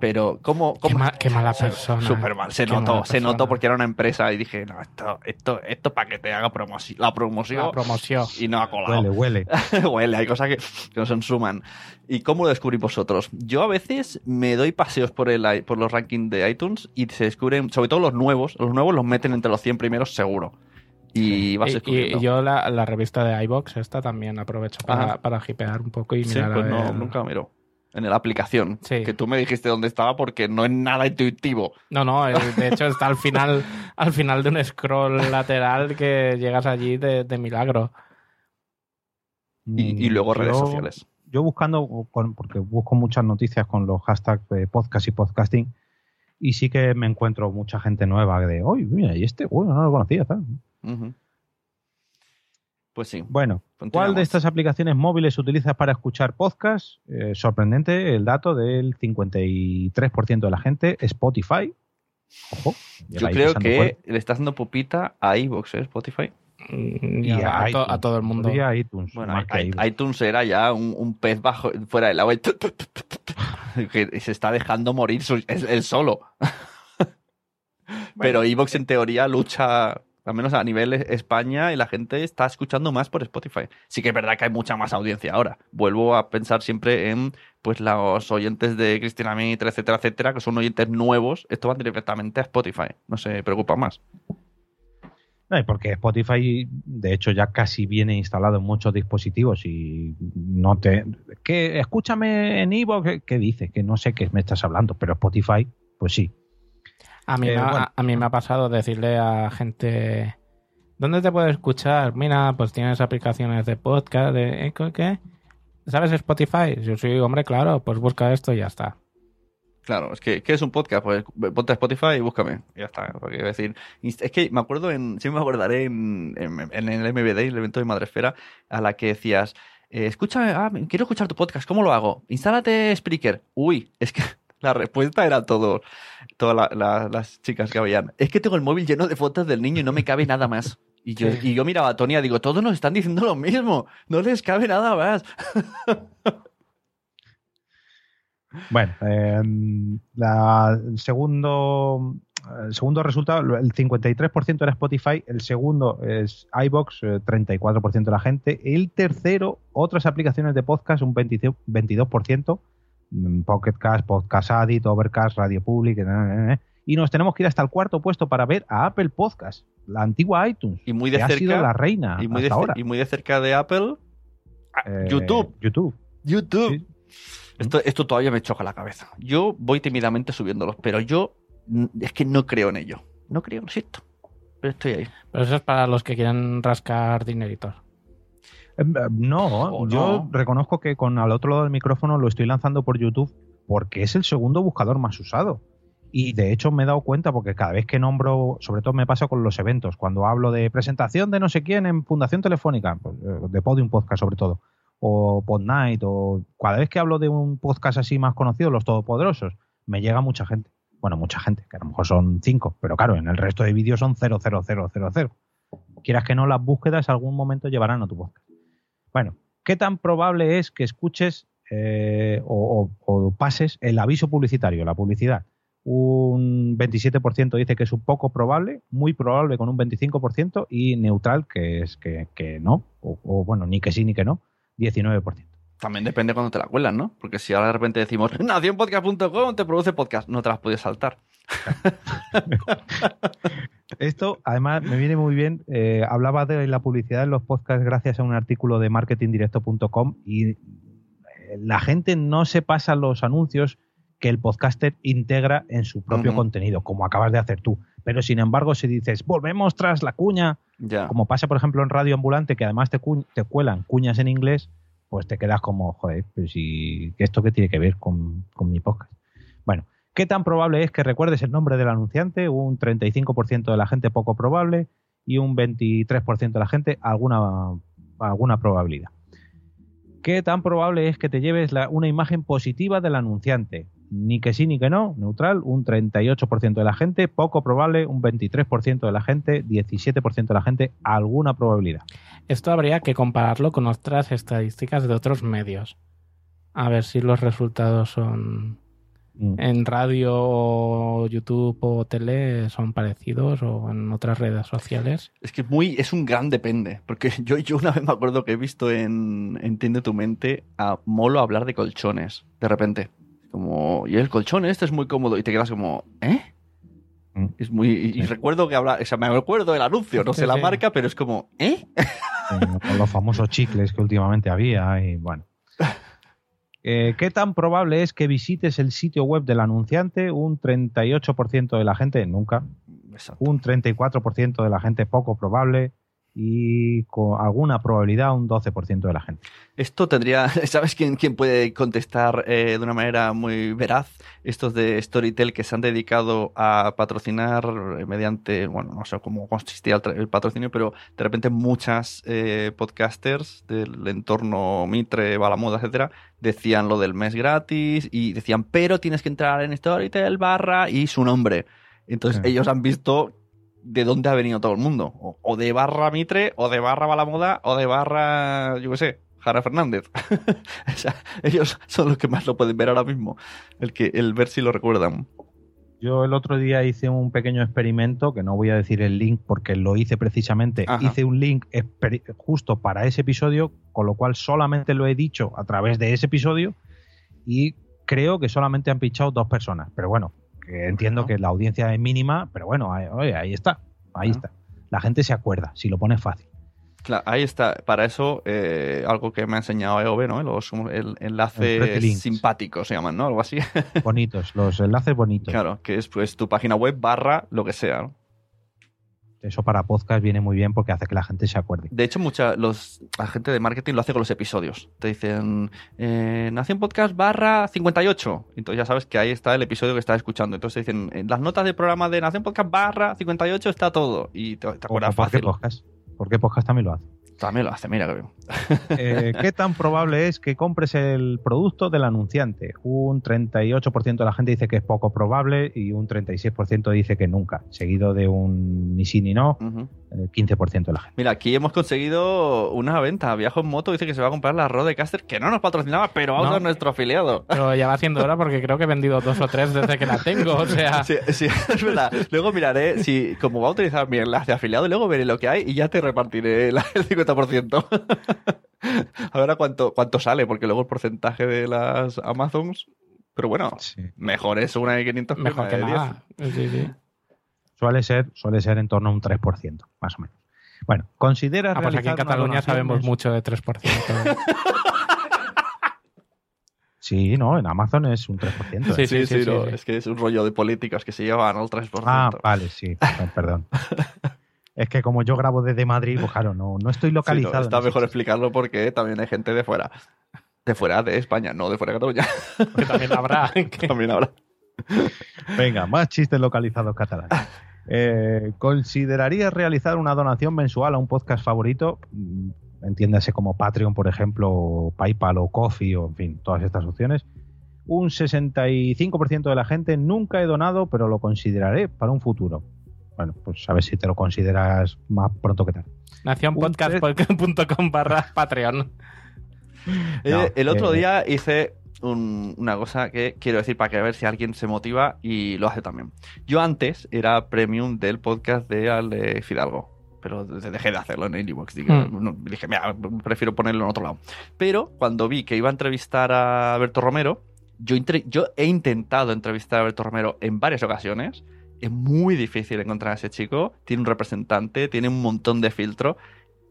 Pero, ¿cómo? Qué, cómo ma- qué mala persona. Súper mal, se Qué notó, se notó porque era una empresa y dije, no, esto, esto, esto para que te haga promoción, la promoción. La promoción. Y no ha colado. Huele, huele. (laughs) Huele, hay cosas que, que no se suman. ¿Y cómo lo descubrís vosotros? Yo a veces me doy paseos por, el, por los rankings de iTunes y se descubren, sobre todo los nuevos, los nuevos los meten entre los 100 primeros seguro. Y vas Y- descubriendo. Y, yo la, la revista de iBox esta también aprovecho para, Ajá. para hipear un poco y Sí, mirar a pues no, ver- nunca lo miro. En la aplicación. Sí. Que tú me dijiste dónde estaba porque no es nada intuitivo. No, no, eh, de hecho está al final, (laughs) al final de un scroll lateral que llegas allí de, de milagro. Y, y luego redes Yo- sociales. Yo buscando, con- porque busco muchas noticias con los hashtags de podcast y podcasting, y sí que me encuentro mucha gente nueva de, oye, mira, y este, bueno, no lo conocía. tal". Ujú. Pues sí. Bueno, ¿cuál de estas aplicaciones móviles utilizas para escuchar podcast? Eh, sorprendente el dato del 53% de la gente, Spotify. Ojo. Yo creo que le está haciendo pupita a iVoox, ¿eh? Spotify. Y Y a, a a to- a todo el mundo. Podría iTunes, Bueno, iVoox. iTunes era ya un, un pez bajo fuera del agua y tu, tu, tu, tu, tu, tu, (laughs) que se está dejando morir él, solo. (laughs) Pero Evox en teoría lucha, al menos a nivel e- España, y la gente está escuchando más por Spotify. Sí que es verdad que hay mucha más audiencia ahora. Vuelvo a pensar siempre en pues los oyentes de Cristina Mitre, etcétera, etcétera, que son oyentes nuevos. Esto va directamente a Spotify. No se preocupa más. No, porque Spotify, de hecho, ya casi viene instalado en muchos dispositivos y no te... que Escúchame en Ivo, ¿qué, qué dices? Que no sé qué me estás hablando, pero Spotify, pues sí. A mí, Eh, me ha, bueno. a mí me ha pasado decirle a gente, ¿dónde te puedes escuchar? Mira, pues tienes aplicaciones de podcast, de ¿eh, ¿qué? ¿Sabes Spotify? Yo soy hombre, claro, pues busca esto y ya está. Claro, es que ¿qué es un podcast? Pues ponte a Spotify y búscame. Y ya está. Porque a decir, es que me acuerdo en, sí me acordaré en, en, en el MBD, el evento de Madresfera, a la que decías, eh, escúchame, ah, quiero escuchar tu podcast, ¿cómo lo hago? Instálate Spreaker. Uy, es que la respuesta era todo, todas la- la- las chicas que habían. Es que tengo el móvil lleno de fotos del niño y no me cabe nada más. Y yo, y yo miraba a Tonia, digo, todos nos están diciendo lo mismo, no les cabe nada más. (laughs) Bueno, eh, la- el segundo el segundo resultado, el 53% era Spotify, el segundo es iBox, eh, 34% de la gente, el tercero, otras aplicaciones de podcast, un 20 22%, mm, Pocket Cast, Podcast Addict, Overcast, Radio Public, eh, eh, eh, y nos tenemos que ir hasta el cuarto puesto para ver a Apple Podcast, la antigua iTunes, Y muy de que ha cerca. sido la reina y muy, de, hasta ce- ahora. y muy de cerca de Apple, Eh, YouTube. YouTube. YouTube. Esto, esto todavía me choca la cabeza. Yo voy tímidamente subiéndolos, pero yo es que no creo en ello. No creo, lo siento. Pero estoy ahí. Pero eso es para los que quieren rascar dineritos. Eh, eh, No, yo no. reconozco que con al otro lado del micrófono lo estoy lanzando por YouTube porque es el segundo buscador más usado. Y de hecho me he dado cuenta porque cada vez que nombro, sobre todo me pasa con los eventos, cuando hablo de presentación de no sé quién en Fundación Telefónica, pues, eh, de Podium Podcast sobre todo, o Podnight, o cada vez que hablo de un podcast así más conocido, Los Todopoderosos, me llega mucha gente. Bueno, mucha gente, que a lo mejor son cinco, pero claro, en el resto de vídeos son 00000. Quieras que no, las búsquedas algún momento llevarán a tu podcast. Bueno, ¿qué tan probable es que escuches eh, o, o- o pases el aviso publicitario, la publicidad? Un 27% dice que es un poco probable, muy probable con un 25% y neutral, que es que, que no, o, o bueno, ni que sí ni que no, 19%. También depende cuando te la cuelan, ¿no? Porque si ahora de repente decimos, (laughs) nacionpodcast.com te produce podcast, no te las puedes saltar. (laughs) Esto, además, me viene muy bien. eh, hablaba de la publicidad en los podcasts gracias a un artículo de marketingdirecto.com y eh, la gente no se pasa los anuncios que el podcaster integra en su propio contenido, como acabas de hacer tú. Pero sin embargo, si dices, volvemos tras la cuña, como pasa, por ejemplo, en Radio Ambulante, que además te, cu- te cuelan cuñas en inglés, pues te quedas como, joder, pero si esto qué tiene que ver con, con mi podcast. ¿Qué tan probable es que recuerdes el nombre del anunciante? Un 35% de la gente poco probable y un 23% de la gente alguna, alguna probabilidad. ¿Qué tan probable es que te lleves una imagen positiva del anunciante? Ni que sí ni que no, neutral, un 38% de la gente, poco probable, un 23% de la gente, 17% de la gente, alguna probabilidad. Esto habría que compararlo con otras estadísticas de otros medios. A ver si los resultados son Mm. en radio o YouTube o tele son parecidos o en otras redes sociales. Es que es muy, es un gran depende. Porque (laughs) yo, yo una vez me acuerdo que he visto en Entiende tu mente a Molo hablar de colchones. De repente. Como, y el colchón este es muy cómodo. Y te quedas como, ¿eh? Mm. Es muy. Y, y recuerdo que habla. O sea, me acuerdo del anuncio, no sé Sí, la marca, pero es como, ¿eh? Eh, con los famosos chicles que últimamente había y bueno. Eh, ¿Qué tan probable es que visites el sitio web del anunciante? Un 38% de la gente nunca, Exacto. un 34% de la gente poco probable y con alguna probabilidad un 12% de la gente. Esto tendría. (laughs) ¿Sabes quién, quién puede contestar eh, de una manera muy veraz? Estos de Storytel que se han dedicado a patrocinar eh, mediante. Bueno, no sé cómo consistía el, patrocinio, pero de repente muchas eh, podcasters del entorno Mitre, Balamoda, etcétera, decían lo del mes gratis y decían, pero tienes que entrar en Storytel barra y su nombre. Entonces Sí. ellos han visto de dónde ha venido todo el mundo. O, o de barra Mitre, o de barra Balamoda, o de barra, yo qué sé, Jara Fernández. (laughs) o sea, ellos son los que más lo pueden ver ahora mismo. El que el ver si lo recuerdan. Yo el otro día hice un pequeño experimento, que no voy a decir el link porque lo hice precisamente. Ajá. Hice un link justo para ese episodio, con lo cual solamente lo he dicho a través de ese episodio y creo que solamente han pinchado dos personas. Pero bueno, que entiendo que la audiencia es mínima, pero bueno, ahí, oye, ahí está, ahí está. La gente se acuerda, si lo pones fácil. Claro, ahí está. Para eso, eh, algo que me ha enseñado EOB, ¿no? Los el enlaces simpáticos se llaman, ¿no? Algo así. (laughs) Bonitos, los enlaces bonitos. claro, que es pues tu página web barra lo que sea, ¿no? Eso para podcast viene muy bien porque hace que la gente se acuerde. De hecho, mucha, los, la gente de marketing lo hace con los episodios. Te dicen, eh, Nación Podcast barra 58. Entonces ya sabes que ahí está el episodio que estás escuchando. Entonces te dicen, en las notas del programa de Nación Podcast barra 58 está todo. Y te, te acuerdas ¿Por qué fácil. podcast? Porque podcast también lo hace. También lo hace, mira que bien. Eh, ¿Qué tan probable es que compres el producto del anunciante? Un 38% de la gente dice que es poco probable y un 36% dice que nunca, seguido de un ni sí ni no. Eh, 15% de la gente. Mira, aquí hemos conseguido una venta. Viajo en moto dice que se va a comprar la Rodecaster, que no nos patrocinaba, pero vamos No. a nuestro afiliado. Pero ya va siendo hora porque creo que he vendido dos o tres desde que la tengo. O sea, Sí, sí, (laughs) es verdad. Luego miraré si, como va a utilizar mi enlace de afiliado, luego veré lo que hay y ya te repartiré el 50%. a ver a cuánto, cuánto sale, porque luego el porcentaje de las Amazons. Pero bueno, Sí. mejor es una de 500 mejor una que de 10. nada. Sí, sí. Suele ser, suele ser en torno a un 3%, más o menos. Bueno, considera Ah, pues aquí en Cataluña sabemos mucho de 3%. (laughs) Sí, no, en Amazon es un 3%. Sí, ¿eh? sí, sí, no, sí. es que es un rollo de políticas que se llevan al 3%. Ah, vale, sí, perdón. (laughs) es que como yo grabo desde Madrid, pues claro, no, no estoy Sí, no, localizado. está mejor explicarlo porque también hay gente de fuera. De fuera de España, no de fuera de Cataluña. que también habrá. (laughs) también habrá. Venga, más chistes localizados catalanes. Eh, ¿Considerarías realizar una donación mensual a un podcast favorito? Mm, Entiéndase como Patreon, por ejemplo, o PayPal o Coffee, o en fin, todas estas opciones. Un 65% de la gente nunca he donado, pero lo consideraré para un futuro. Bueno, pues a ver si te lo consideras más pronto que tarde. Nacionpodcast.com barra Patreon. Eh, el otro eh, día hice un- una cosa que quiero decir para que a ver si alguien se motiva y lo hace también. Yo antes era premium del podcast de Ale Fidalgo, pero de- dejé de hacerlo en Inbox. Dije, Hmm. no, dije, mira, prefiero ponerlo en otro lado. Pero cuando vi que iba a entrevistar a Alberto Romero, yo, yo he intentado entrevistar a Alberto Romero en varias ocasiones. Es muy difícil encontrar a ese chico. Tiene un representante, tiene un montón de filtro.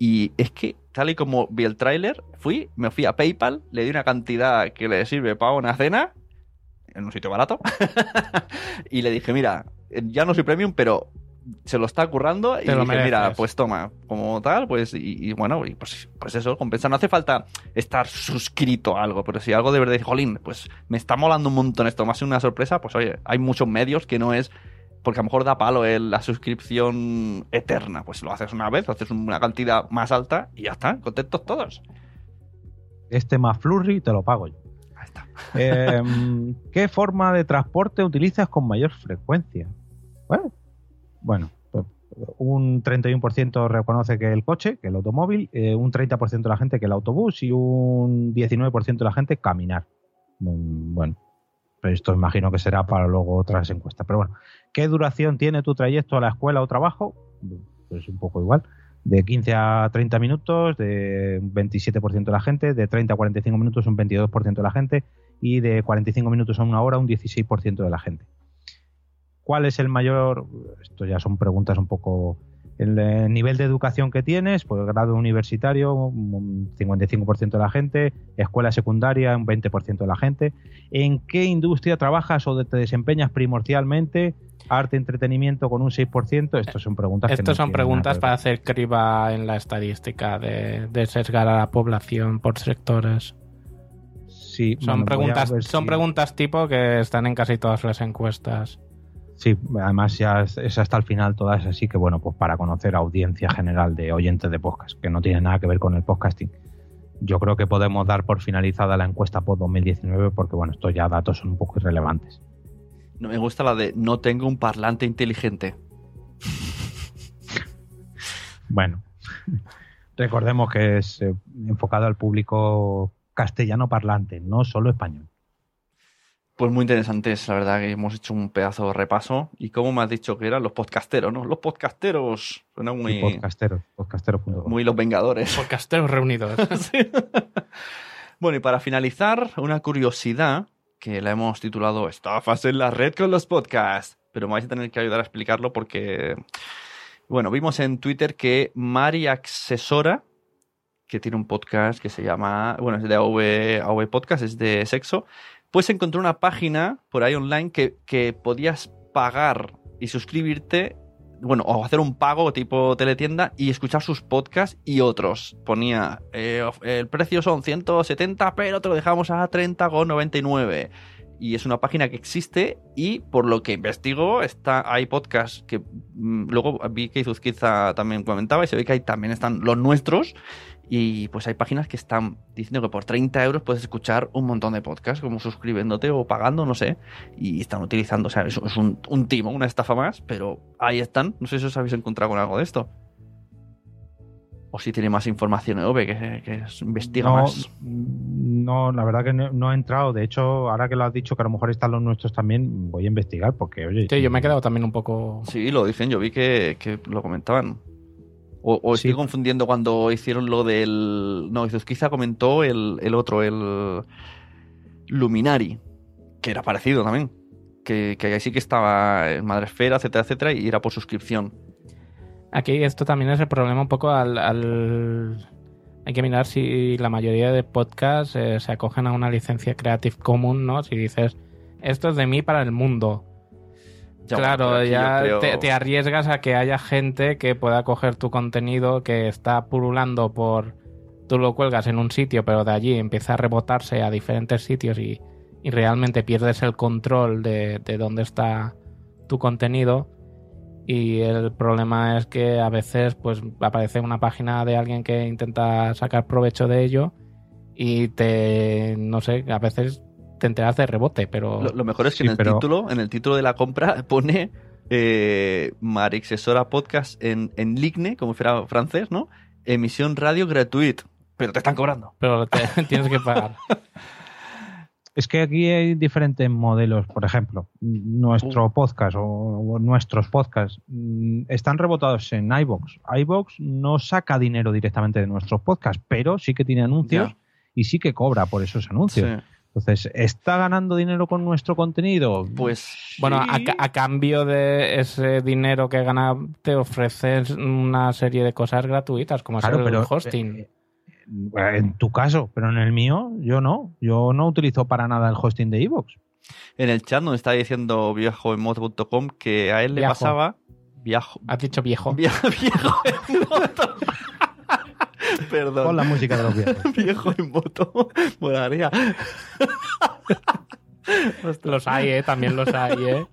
Y es que, tal y como vi el tráiler, fui, me fui a PayPal, le di una cantidad que le sirve para una cena, en un sitio barato, (laughs) y le dije, mira, ya no soy premium, pero se lo está currando y lo dije, mira, pues toma, como tal, pues, y, y bueno, y pues, pues eso, compensa. No hace falta estar suscrito a algo, pero si algo de verdad jolín, pues me está molando un montón esto, más una sorpresa, pues oye, hay muchos medios que no es porque a lo mejor da palo el- la suscripción eterna. Pues lo haces una vez, haces una cantidad más alta y ya está, contentos todos. Este más flurry te lo pago yo. Ahí está. Eh, (laughs) ¿Qué forma de transporte utilizas con mayor frecuencia? Bueno, bueno, pues, un 31% reconoce que el coche, que el automóvil, eh, un 30% de la gente que el autobús y un 19% de la gente caminar. Mm, Bueno, pero esto imagino que será para luego otras encuestas. Pero bueno, ¿qué duración tiene tu trayecto a la escuela o trabajo? Pues un poco igual. De 15 a 30 minutos, de un 27% de la gente, de 30 a 45 minutos un 22% de la gente y de 45 minutos a una hora un 16% de la gente. ¿Cuál es el mayor? Esto ya son preguntas un poco. El eh, nivel de educación que tienes, pues grado universitario, un 55% de la gente, escuela secundaria, un 20% de la gente. ¿En qué industria trabajas o te desempeñas primordialmente? Arte, entretenimiento con un 6%. Estas son preguntas Estas no son preguntas para hacer criba en la estadística de, de sesgar a la población por sectores. Sí, Son bueno, preguntas, son si- preguntas tipo que están en casi todas las encuestas. Sí, además ya es, hasta el final todas así que bueno, pues para conocer audiencia general de oyentes de podcast, que no tiene nada que ver con el podcasting. Yo creo que podemos dar por finalizada la encuesta POD 2019 porque bueno, estos ya datos son un poco irrelevantes. No, me gusta la de no tengo un parlante inteligente. Bueno, recordemos que es eh, enfocado al público castellano parlante, no solo español. Pues muy interesantes, la verdad que hemos hecho un pedazo de repaso. Y como me has dicho que eran los podcasteros, ¿no? Los podcasteros. Suena muy, podcasteros, podcasteros.com. muy los Vengadores. (laughs) Podcasteros reunidos. (laughs) Sí. Bueno, y para finalizar, una curiosidad que la hemos titulado Estafas en la red con los podcasts. Pero me vais a tener que ayudar a explicarlo porque, bueno, vimos en Twitter que Mari Accesora, que tiene un podcast que se llama, bueno, es de AV, AV Podcast, es de sexo, pues encontró una página por ahí online que, que podías pagar y suscribirte, bueno, o hacer un pago tipo teletienda y escuchar sus podcasts y otros. Ponía, eh, el precio son 170, pero te lo dejamos a 30,99. Y es una página que existe y por lo que investigo está, hay podcasts que mm, luego vi que Izuzquiza también comentaba y se ve que ahí también están los nuestros y pues hay páginas que están diciendo que por 30 euros puedes escuchar un montón de podcasts, como suscribiéndote o pagando, no sé. Y están utilizando, o sea, es, es un, un timo, una estafa más, pero ahí están. No sé si os habéis encontrado con algo de esto. O si tiene más información EOB, que, que es- investiga no, más. no, la verdad que no, no he entrado. De hecho, ahora que lo has dicho que a lo mejor están los nuestros también, voy a investigar porque, oye, Sí, yo me he quedado también un poco. Sí, lo dicen, yo vi que, que lo comentaban. O, o estoy confundiendo cuando hicieron lo del. No, quizá comentó el, el otro, el Luminari, que era parecido también. Que, que ahí sí que estaba en Madresfera, etcétera, etcétera, y era por suscripción. Aquí esto también es el problema un poco al... al- Hay que mirar si la mayoría de podcasts eh, se acogen a una licencia Creative Commons, ¿no? Si dices, esto es de mí para el mundo. Ya, claro, ya creo- te, te arriesgas a que haya gente que pueda coger tu contenido que está pululando por... Tú lo cuelgas en un sitio, pero de allí empieza a rebotarse a diferentes sitios y, y realmente pierdes el control de, de dónde está tu contenido. Y el problema es que a veces pues aparece una página de alguien que intenta sacar provecho de ello y te, no sé, a veces te enteras de rebote, pero... Lo, lo mejor es que Sí, en el pero- título, en el título de la compra (laughs) pone eh, Marixesora Podcast en, en Ligne, como fuera francés, ¿no? Emisión radio gratuita. Pero te están cobrando. Pero te- (laughs) tienes que pagar. (laughs) Es que aquí hay diferentes modelos. Por ejemplo, nuestro podcast o, o nuestros podcasts mm, están rebotados en iBox. iBox no saca dinero directamente de nuestros podcasts, pero sí que tiene anuncios Ya. y sí que cobra por esos anuncios. Sí. Entonces, ¿está ganando dinero con nuestro contenido? Pues. Bueno, a, sí. ca- a cambio de ese dinero que gana, te ofreces una serie de cosas gratuitas, como es Claro, el pero, hosting. eh, en tu caso, pero en el mío, yo no. Yo no utilizo para nada el hosting de iVoox. En el chat nos está diciendo viejoenmoto.com que a él le Viajo. pasaba. Viajo. Has dicho viejo. Via- (laughs) viejo en moto. (laughs) Perdón. Con la música de los viejos. (laughs) Viejo en moto. Molaría. (laughs) Los hay, ¿eh? También los hay, ¿eh?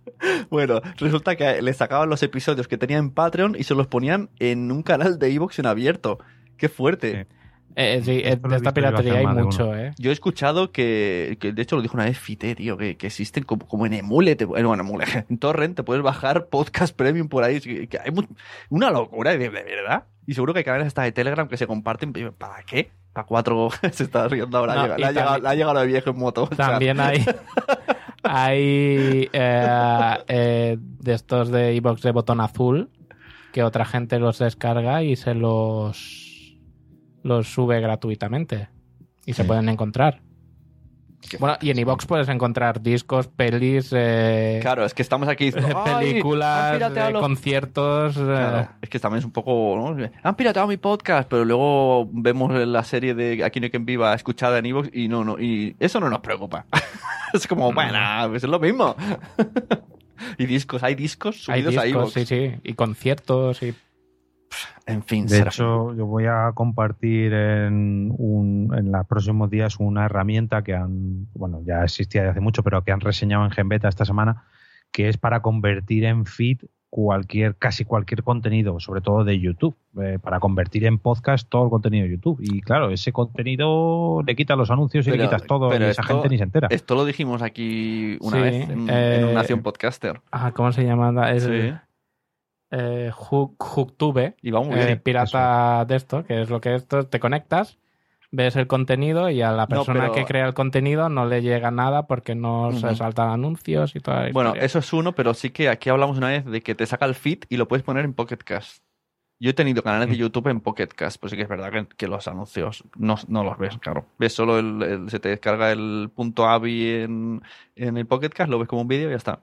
Bueno, resulta que le sacaban los episodios que tenía en Patreon y se los ponían en un canal de Evox en abierto. Qué fuerte. Eh, sí, eh, de esta piratería hay mucho, uno. ¿eh? Yo he escuchado que, que, de hecho lo dijo una vez Fite, tío, que, que existen como, como en Emule, te- bueno, en Emule, en Torrent te puedes bajar podcast premium por ahí. que- que hay mu- una locura, de, de verdad. Y seguro que hay canales hasta de Telegram que se comparten. ¿Para qué? Para cuatro. (laughs) se está riendo ahora. No, le, ha llegado, le ha llegado el viejo en moto. o sea, También hay. (laughs) hay eh, eh, de estos de iBox de botón azul que otra gente los descarga y se los los sube gratuitamente y se pueden encontrar. Bueno, y en iBox puedes encontrar discos, pelis, eh, Claro, es que estamos aquí. diciendo, (laughs) "Ay, han películas, eh, los conciertos. eh, es que también es un poco. ¿no? Han pirateado mi podcast, pero luego vemos la serie de Aquí no hay quien viva escuchada en Evox y no, no, y eso no nos preocupa. (laughs) es como, bueno, pues es lo mismo. (laughs) y discos, hay discos hay subidos a discos, Evox. sí, sí, y conciertos y En fin, De hecho, yo voy a compartir en, un, en los próximos días una herramienta que han, bueno, ya existía de hace mucho, pero que han reseñado en Genbeta esta semana, que es para convertir en feed cualquier, casi cualquier contenido, sobre todo de YouTube, eh, para convertir en podcast todo el contenido de YouTube. Y claro, ese contenido le quitas los anuncios y Pero- le quitas todo, pero y esa gente ni se entera. Esto lo dijimos aquí una Sí, vez en, eh, en un Nación Podcaster. ah, ¿cómo se llama? Es Sí. Eh, Hook- Hooktube. Eh, pirata de esto, que es lo que esto, te conectas, ves el contenido y a la No, persona pero- que crea el contenido no le llega nada porque no se saltan anuncios y toda la Bueno, eso es uno, pero sí que aquí hablamos una vez de que te saca el feed y lo puedes poner en Pocket Cast. Yo he tenido canales de. YouTube en Pocket Cast, pues sí que es verdad que, que los anuncios no, no los ves, claro. Ves solo el, el- se te descarga el punto AVI en, en el Pocket Cast, lo ves como un vídeo y ya está.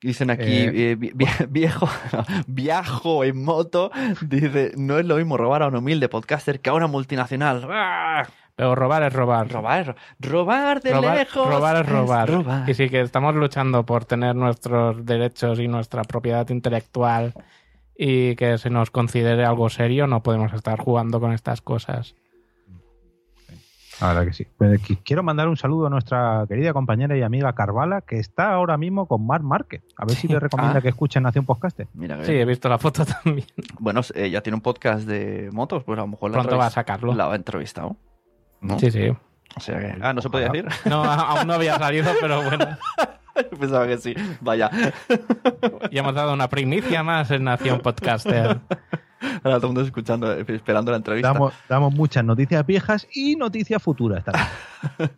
Dicen aquí, Eh, eh, vi- vi- viejo, (laughs) viajo en moto, dice, no es lo mismo robar a un humilde podcaster que a una multinacional. Pero robar es robar. Robar, robar de robar, lejos. robar es robar. robar. Y sí que estamos luchando por tener nuestros derechos y nuestra propiedad intelectual y que se nos considere algo serio, no podemos estar jugando con estas cosas. Verdad que sí. Pues, qui- quiero mandar un saludo a nuestra querida compañera y amiga Carvala, que está ahora mismo con Mark Márquez. A ver si (laughs) le recomienda Ah. que escuchen Nación Podcaster. Mira, Sí, he visto la foto también. Bueno, ya tiene un podcast de motos, pues a lo mejor la Pronto va a sacarlo. La ha entrevistado. ¿no? Sí, sí. O sea que. Ah, no se podía decir. No, aún no había salido, pero bueno. (laughs) Yo Pensaba que sí. Vaya. (laughs) Y hemos dado una primicia más en Nación Podcaster. (laughs) Ahora todo el mundo escuchando, esperando la entrevista. Damos, damos muchas noticias viejas y noticias futuras también. (laughs)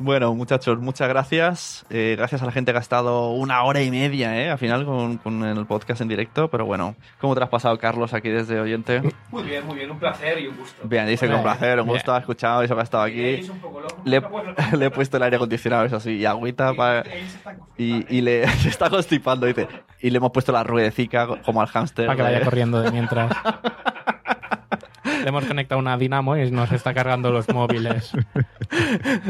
Bueno, muchachos, muchas gracias. Eh, gracias a la gente que ha estado una hora y media, ¿eh? Al final con, con el podcast en directo. Pero bueno, ¿cómo te has pasado, Carlos, aquí desde oyente? Muy bien, muy bien. Un placer y un gusto. Bien, dice que un placer, un gusto, ha escuchado eso que ha estado aquí. Él es un poco loco. (laughs) Le, he puesto el aire acondicionado, eso sí, y agüita para... Se está Y, y le se está constipando, dice. y le hemos puesto la ruedecica como al hámster. Para que vaya corriendo de mientras. Le hemos conectado una dinamo y nos está cargando los móviles.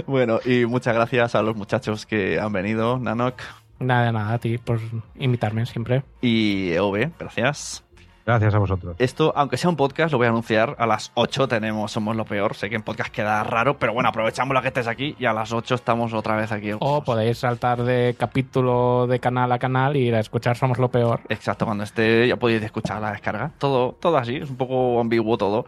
Bueno, y muchas gracias a los muchachos que han venido, Nanok Nada, nada, a ti por invitarme siempre. y EOB, gracias. Gracias a vosotros. Esto, aunque sea un podcast, lo voy a anunciar. A las 8 tenemos Somos lo Peor. Sé que en podcast queda raro, pero bueno, aprovechamos la que estés aquí y a las 8 estamos otra vez aquí. O podéis saltar de capítulo de canal a canal y ir a escuchar Somos lo Peor. Exacto, cuando esté ya podéis escuchar la descarga. Todo, todo así, es un poco ambiguo todo.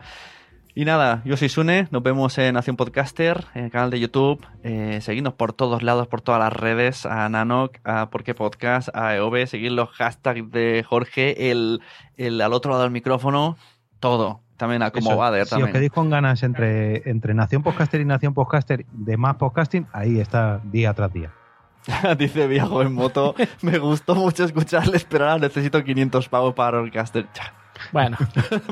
Y nada, yo soy Sune, nos vemos en Nación Podcaster, en el canal de YouTube. Eh, seguidnos por todos lados, por todas las redes, a Nanok, a Porque Podcast, a EOB, seguir los hashtags de Jorge, el, el al otro lado del micrófono, todo. También a como Eso, Bader si os quedáis con ganas entre, entre Nación Podcaster y Nación Podcaster de más podcasting, ahí está día tras día. (laughs) Dice Viajo en moto, (laughs) me gustó mucho escucharles, pero ahora necesito 500 pavos para Rollcaster. Bueno,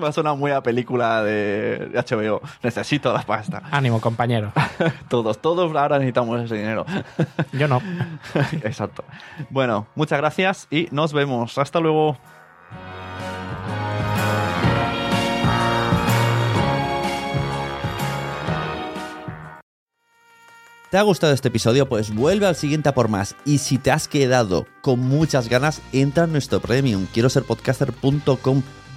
Me ha sonado muy a película de HBO. Necesito la pasta. ánimo, compañero. (laughs) Todos, todos ahora necesitamos ese dinero. (laughs) Yo no. (laughs) Exacto. Bueno, muchas gracias y nos vemos. Hasta luego. ¿Te ha gustado este episodio? Pues vuelve al siguiente a por más. Y si te has quedado con muchas ganas, entra en nuestro premium. Quiero ser podcaster.com